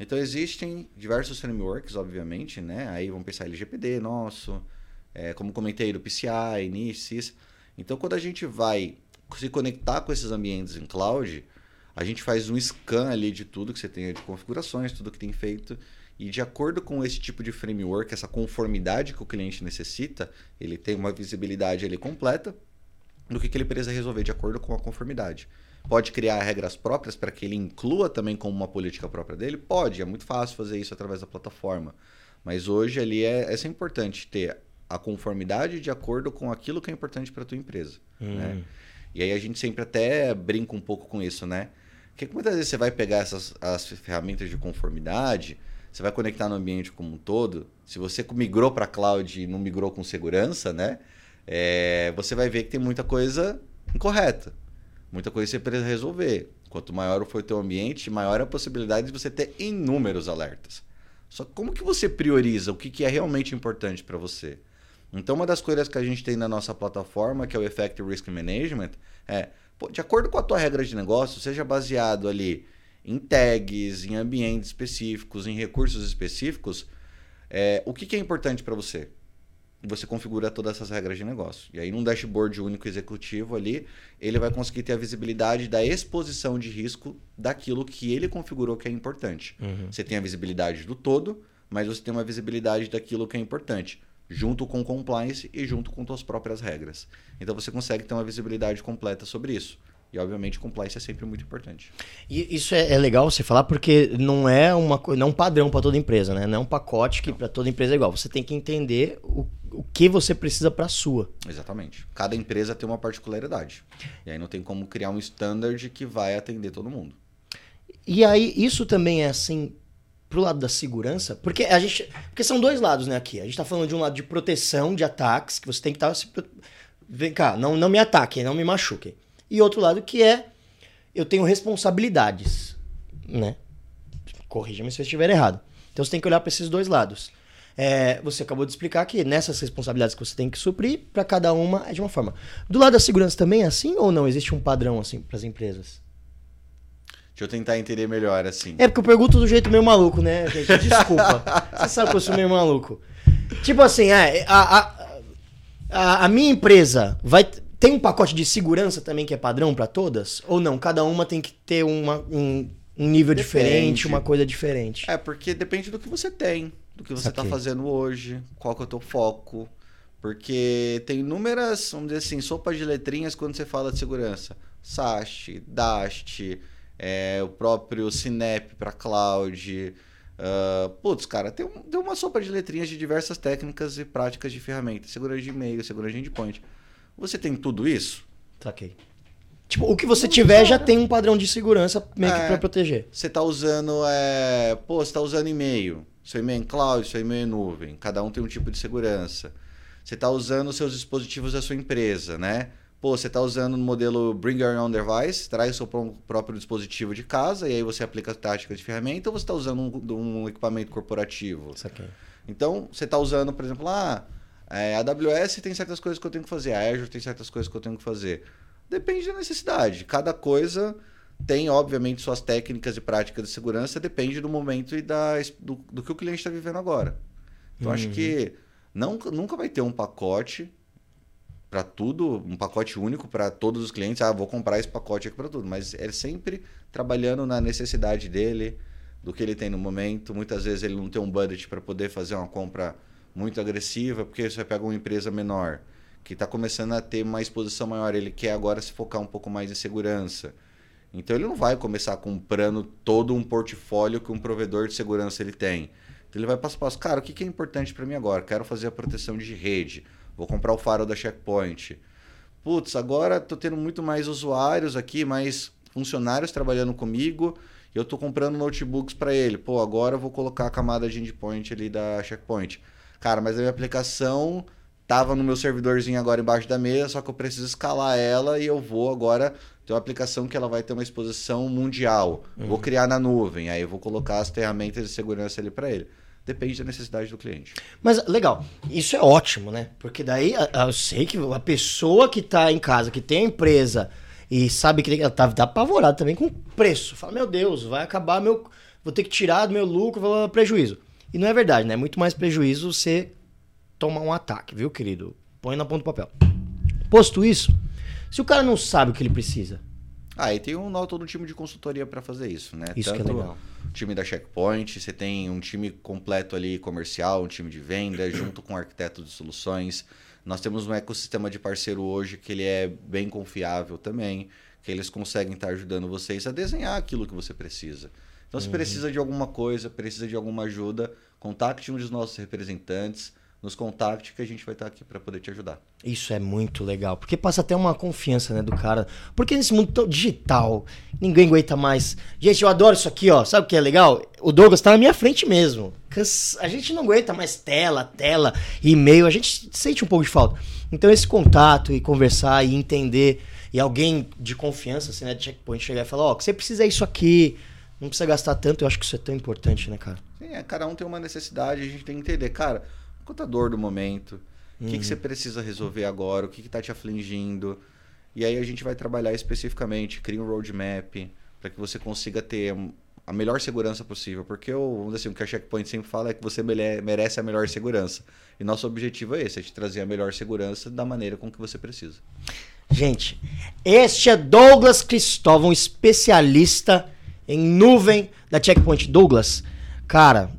Então existem diversos frameworks, obviamente, né? Aí vamos pensar LGPD, nosso, é, como comentei do PCI, NIST, Então quando a gente vai se conectar com esses ambientes em cloud, a gente faz um scan ali de tudo que você tem de configurações, tudo que tem feito. E de acordo com esse tipo de framework, essa conformidade que o cliente necessita, ele tem uma visibilidade ali completa do que, que ele precisa resolver de acordo com a conformidade. Pode criar regras próprias para que ele inclua também como uma política própria dele? Pode, é muito fácil fazer isso através da plataforma. Mas hoje ali é, é sempre importante ter a conformidade de acordo com aquilo que é importante para a tua empresa. Hum. Né? E aí a gente sempre até brinca um pouco com isso, né? Porque muitas vezes você vai pegar essas as ferramentas de conformidade, você vai conectar no ambiente como um todo. Se você migrou para cloud e não migrou com segurança, né? É, você vai ver que tem muita coisa incorreta. Muita coisa que você precisa resolver. Quanto maior for o teu ambiente, maior a possibilidade de você ter inúmeros alertas. Só como que você prioriza o que, que é realmente importante para você? Então, uma das coisas que a gente tem na nossa plataforma, que é o Effect Risk Management, é Pô, de acordo com a tua regra de negócio, seja baseado ali em tags, em ambientes específicos, em recursos específicos, é, o que, que é importante para você? Você configura todas essas regras de negócio. E aí, num dashboard único executivo ali, ele vai conseguir ter a visibilidade da exposição de risco daquilo que ele configurou que é importante. Uhum. Você tem a visibilidade do todo, mas você tem uma visibilidade daquilo que é importante junto com compliance e junto com suas próprias regras. Então você consegue ter uma visibilidade completa sobre isso. E obviamente compliance é sempre muito importante. E isso é, é legal você falar porque não é uma não é um padrão para toda empresa, né? Não é um pacote que para toda empresa é igual. Você tem que entender o, o que você precisa para a sua. Exatamente. Cada empresa tem uma particularidade. E aí não tem como criar um standard que vai atender todo mundo. E aí isso também é assim pro lado da segurança, porque a gente. Porque são dois lados, né, aqui. A gente tá falando de um lado de proteção de ataques, que você tem que estar. Tá, vem cá, não, não me ataquem, não me machuquem. E outro lado que é. Eu tenho responsabilidades, né? Corrija-me se eu estiver errado. Então você tem que olhar para esses dois lados. É, você acabou de explicar que nessas responsabilidades que você tem que suprir, para cada uma é de uma forma. Do lado da segurança também é assim ou não? Existe um padrão assim para as empresas? Deixa eu tentar entender melhor, assim. É porque eu pergunto do jeito meio maluco, né, gente? Desculpa. Você sabe que eu sou meio maluco. Tipo assim, é, a, a, a, a minha empresa vai. Tem um pacote de segurança também que é padrão para todas? Ou não? Cada uma tem que ter uma, um, um nível depende. diferente, uma coisa diferente. É, porque depende do que você tem, do que você está fazendo hoje, qual que é o teu foco. Porque tem inúmeras, vamos dizer assim, sopas de letrinhas quando você fala de segurança. SAST, DAST, é, o próprio Sinep para cloud. Uh, putz, cara, tem, um, tem uma sopa de letrinhas de diversas técnicas e práticas de ferramentas. Segurança de e-mail, segurança de endpoint. Você tem tudo isso? Saquei. Tipo, o que você tiver já tem um padrão de segurança meio é, que pra proteger. Você tá usando. É... Pô, você tá usando e-mail. Seu e-mail em cloud, seu e-mail em nuvem. Cada um tem um tipo de segurança. Você tá usando seus dispositivos da sua empresa, né? Pô, você está usando o modelo Bring Your Own Device, traz o seu próprio dispositivo de casa e aí você aplica a tática de ferramenta ou você está usando um, um, equipamento corporativo? Isso aqui. Então, você está usando, por exemplo, lá, ah, é, a AWS tem certas coisas que eu tenho que fazer, a Azure tem certas coisas que eu tenho que fazer. Depende da necessidade. Cada coisa tem, obviamente, suas técnicas e práticas de segurança, depende do momento e da, do, do que o cliente está vivendo agora. Então, uhum. acho que não, nunca vai ter um pacote para tudo, um pacote único para todos os clientes. Ah, vou comprar esse pacote aqui para tudo. Mas é sempre trabalhando na necessidade dele, do que ele tem no momento. Muitas vezes ele não tem um budget para poder fazer uma compra muito agressiva, porque você pega uma empresa menor que está começando a ter uma exposição maior, ele quer agora se focar um pouco mais em segurança. Então ele não vai começar comprando todo um portfólio que um provedor de segurança ele tem. Então ele vai passo a passo. Cara, o que é importante para mim agora? Quero fazer a proteção de rede Vou comprar o faro da Checkpoint. Putz, agora estou tendo muito mais usuários aqui, mais funcionários trabalhando comigo eu tô comprando notebooks para ele. Pô, agora eu vou colocar a camada de endpoint ali da Checkpoint. Cara, mas a minha aplicação tava no meu servidorzinho agora embaixo da mesa, só que eu preciso escalar ela e eu vou agora ter uma aplicação que ela vai ter uma exposição mundial. Uhum. Vou criar na nuvem, aí eu vou colocar as ferramentas de segurança ali para ele. Depende da necessidade do cliente. Mas legal, isso é ótimo, né? Porque daí eu sei que a pessoa que está em casa, que tem a empresa e sabe que ela tá, tá apavorada também com o preço. Fala, meu Deus, vai acabar meu. Vou ter que tirar do meu lucro, vou prejuízo. E não é verdade, né? É muito mais prejuízo você tomar um ataque, viu, querido? Põe na ponta do papel. Posto isso, se o cara não sabe o que ele precisa. Ah, e tem um todo um time de consultoria para fazer isso, né? Isso Tanto que é legal. O time da Checkpoint, você tem um time completo ali comercial, um time de venda, junto com um arquiteto de soluções. Nós temos um ecossistema de parceiro hoje que ele é bem confiável também, que eles conseguem estar ajudando vocês a desenhar aquilo que você precisa. Então, se uhum. precisa de alguma coisa, precisa de alguma ajuda, contacte um dos nossos representantes nos contacte que a gente vai estar aqui para poder te ajudar. Isso é muito legal, porque passa até uma confiança, né, do cara. Porque nesse mundo tão digital, ninguém aguenta mais. Gente, eu adoro isso aqui, ó. Sabe o que é legal? O Douglas tá na minha frente mesmo. A gente não aguenta mais tela, tela, e-mail, a gente sente um pouco de falta. Então esse contato e conversar e entender e alguém de confiança, assim, né, de checkpoint chegar e falar, ó, oh, você precisa isso aqui, não precisa gastar tanto, eu acho que isso é tão importante, né, cara? Sim, é, cada um tem uma necessidade, a gente tem que entender, cara contador do momento. O uhum. que, que você precisa resolver agora? O que está te afligindo? E aí a gente vai trabalhar especificamente, cria um roadmap para que você consiga ter a melhor segurança possível. Porque o, vamos dizer assim, o que a Checkpoint sempre fala é que você merece a melhor segurança. E nosso objetivo é esse, é te trazer a melhor segurança da maneira com que você precisa. Gente, este é Douglas Cristóvão, especialista em nuvem da Checkpoint. Douglas, cara,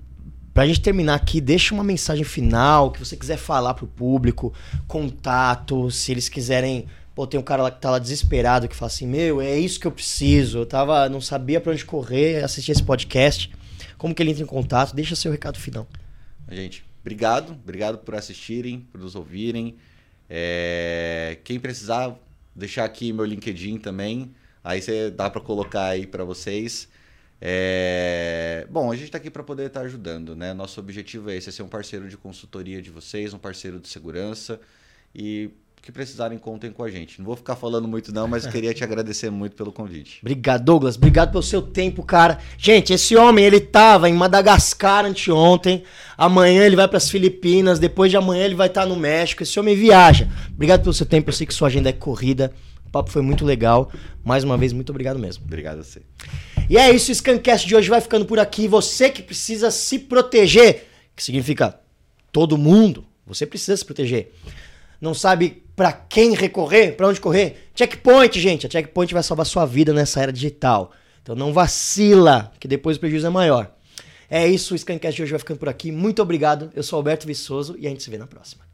Pra gente terminar aqui, deixa uma mensagem final que você quiser falar pro público, contato, se eles quiserem. Pô, tem um cara lá que tá lá desesperado que fala assim: Meu, é isso que eu preciso. Eu tava, não sabia para onde correr, assistir esse podcast. Como que ele entra em contato? Deixa seu recado final. Gente, obrigado. Obrigado por assistirem, por nos ouvirem. É... Quem precisar, deixar aqui meu LinkedIn também. Aí você dá para colocar aí para vocês. É... Bom, a gente está aqui para poder estar tá ajudando, né? Nosso objetivo é esse, é ser um parceiro de consultoria de vocês, um parceiro de segurança e que precisarem contem com a gente. Não vou ficar falando muito não, mas queria te agradecer muito pelo convite. Obrigado, Douglas. Obrigado pelo seu tempo, cara. Gente, esse homem, ele tava em Madagascar anteontem. Amanhã ele vai para as Filipinas, depois de amanhã ele vai estar tá no México. Esse homem viaja. Obrigado pelo seu tempo. Eu sei que sua agenda é corrida. O papo foi muito legal. Mais uma vez, muito obrigado mesmo. Obrigado a você. E é isso, o Scancast de hoje vai ficando por aqui. Você que precisa se proteger, que significa todo mundo, você precisa se proteger. Não sabe para quem recorrer, para onde correr? Checkpoint, gente. A Checkpoint vai salvar sua vida nessa era digital. Então não vacila, que depois o prejuízo é maior. É isso, o Scancast de hoje vai ficando por aqui. Muito obrigado. Eu sou Alberto Viçoso e a gente se vê na próxima.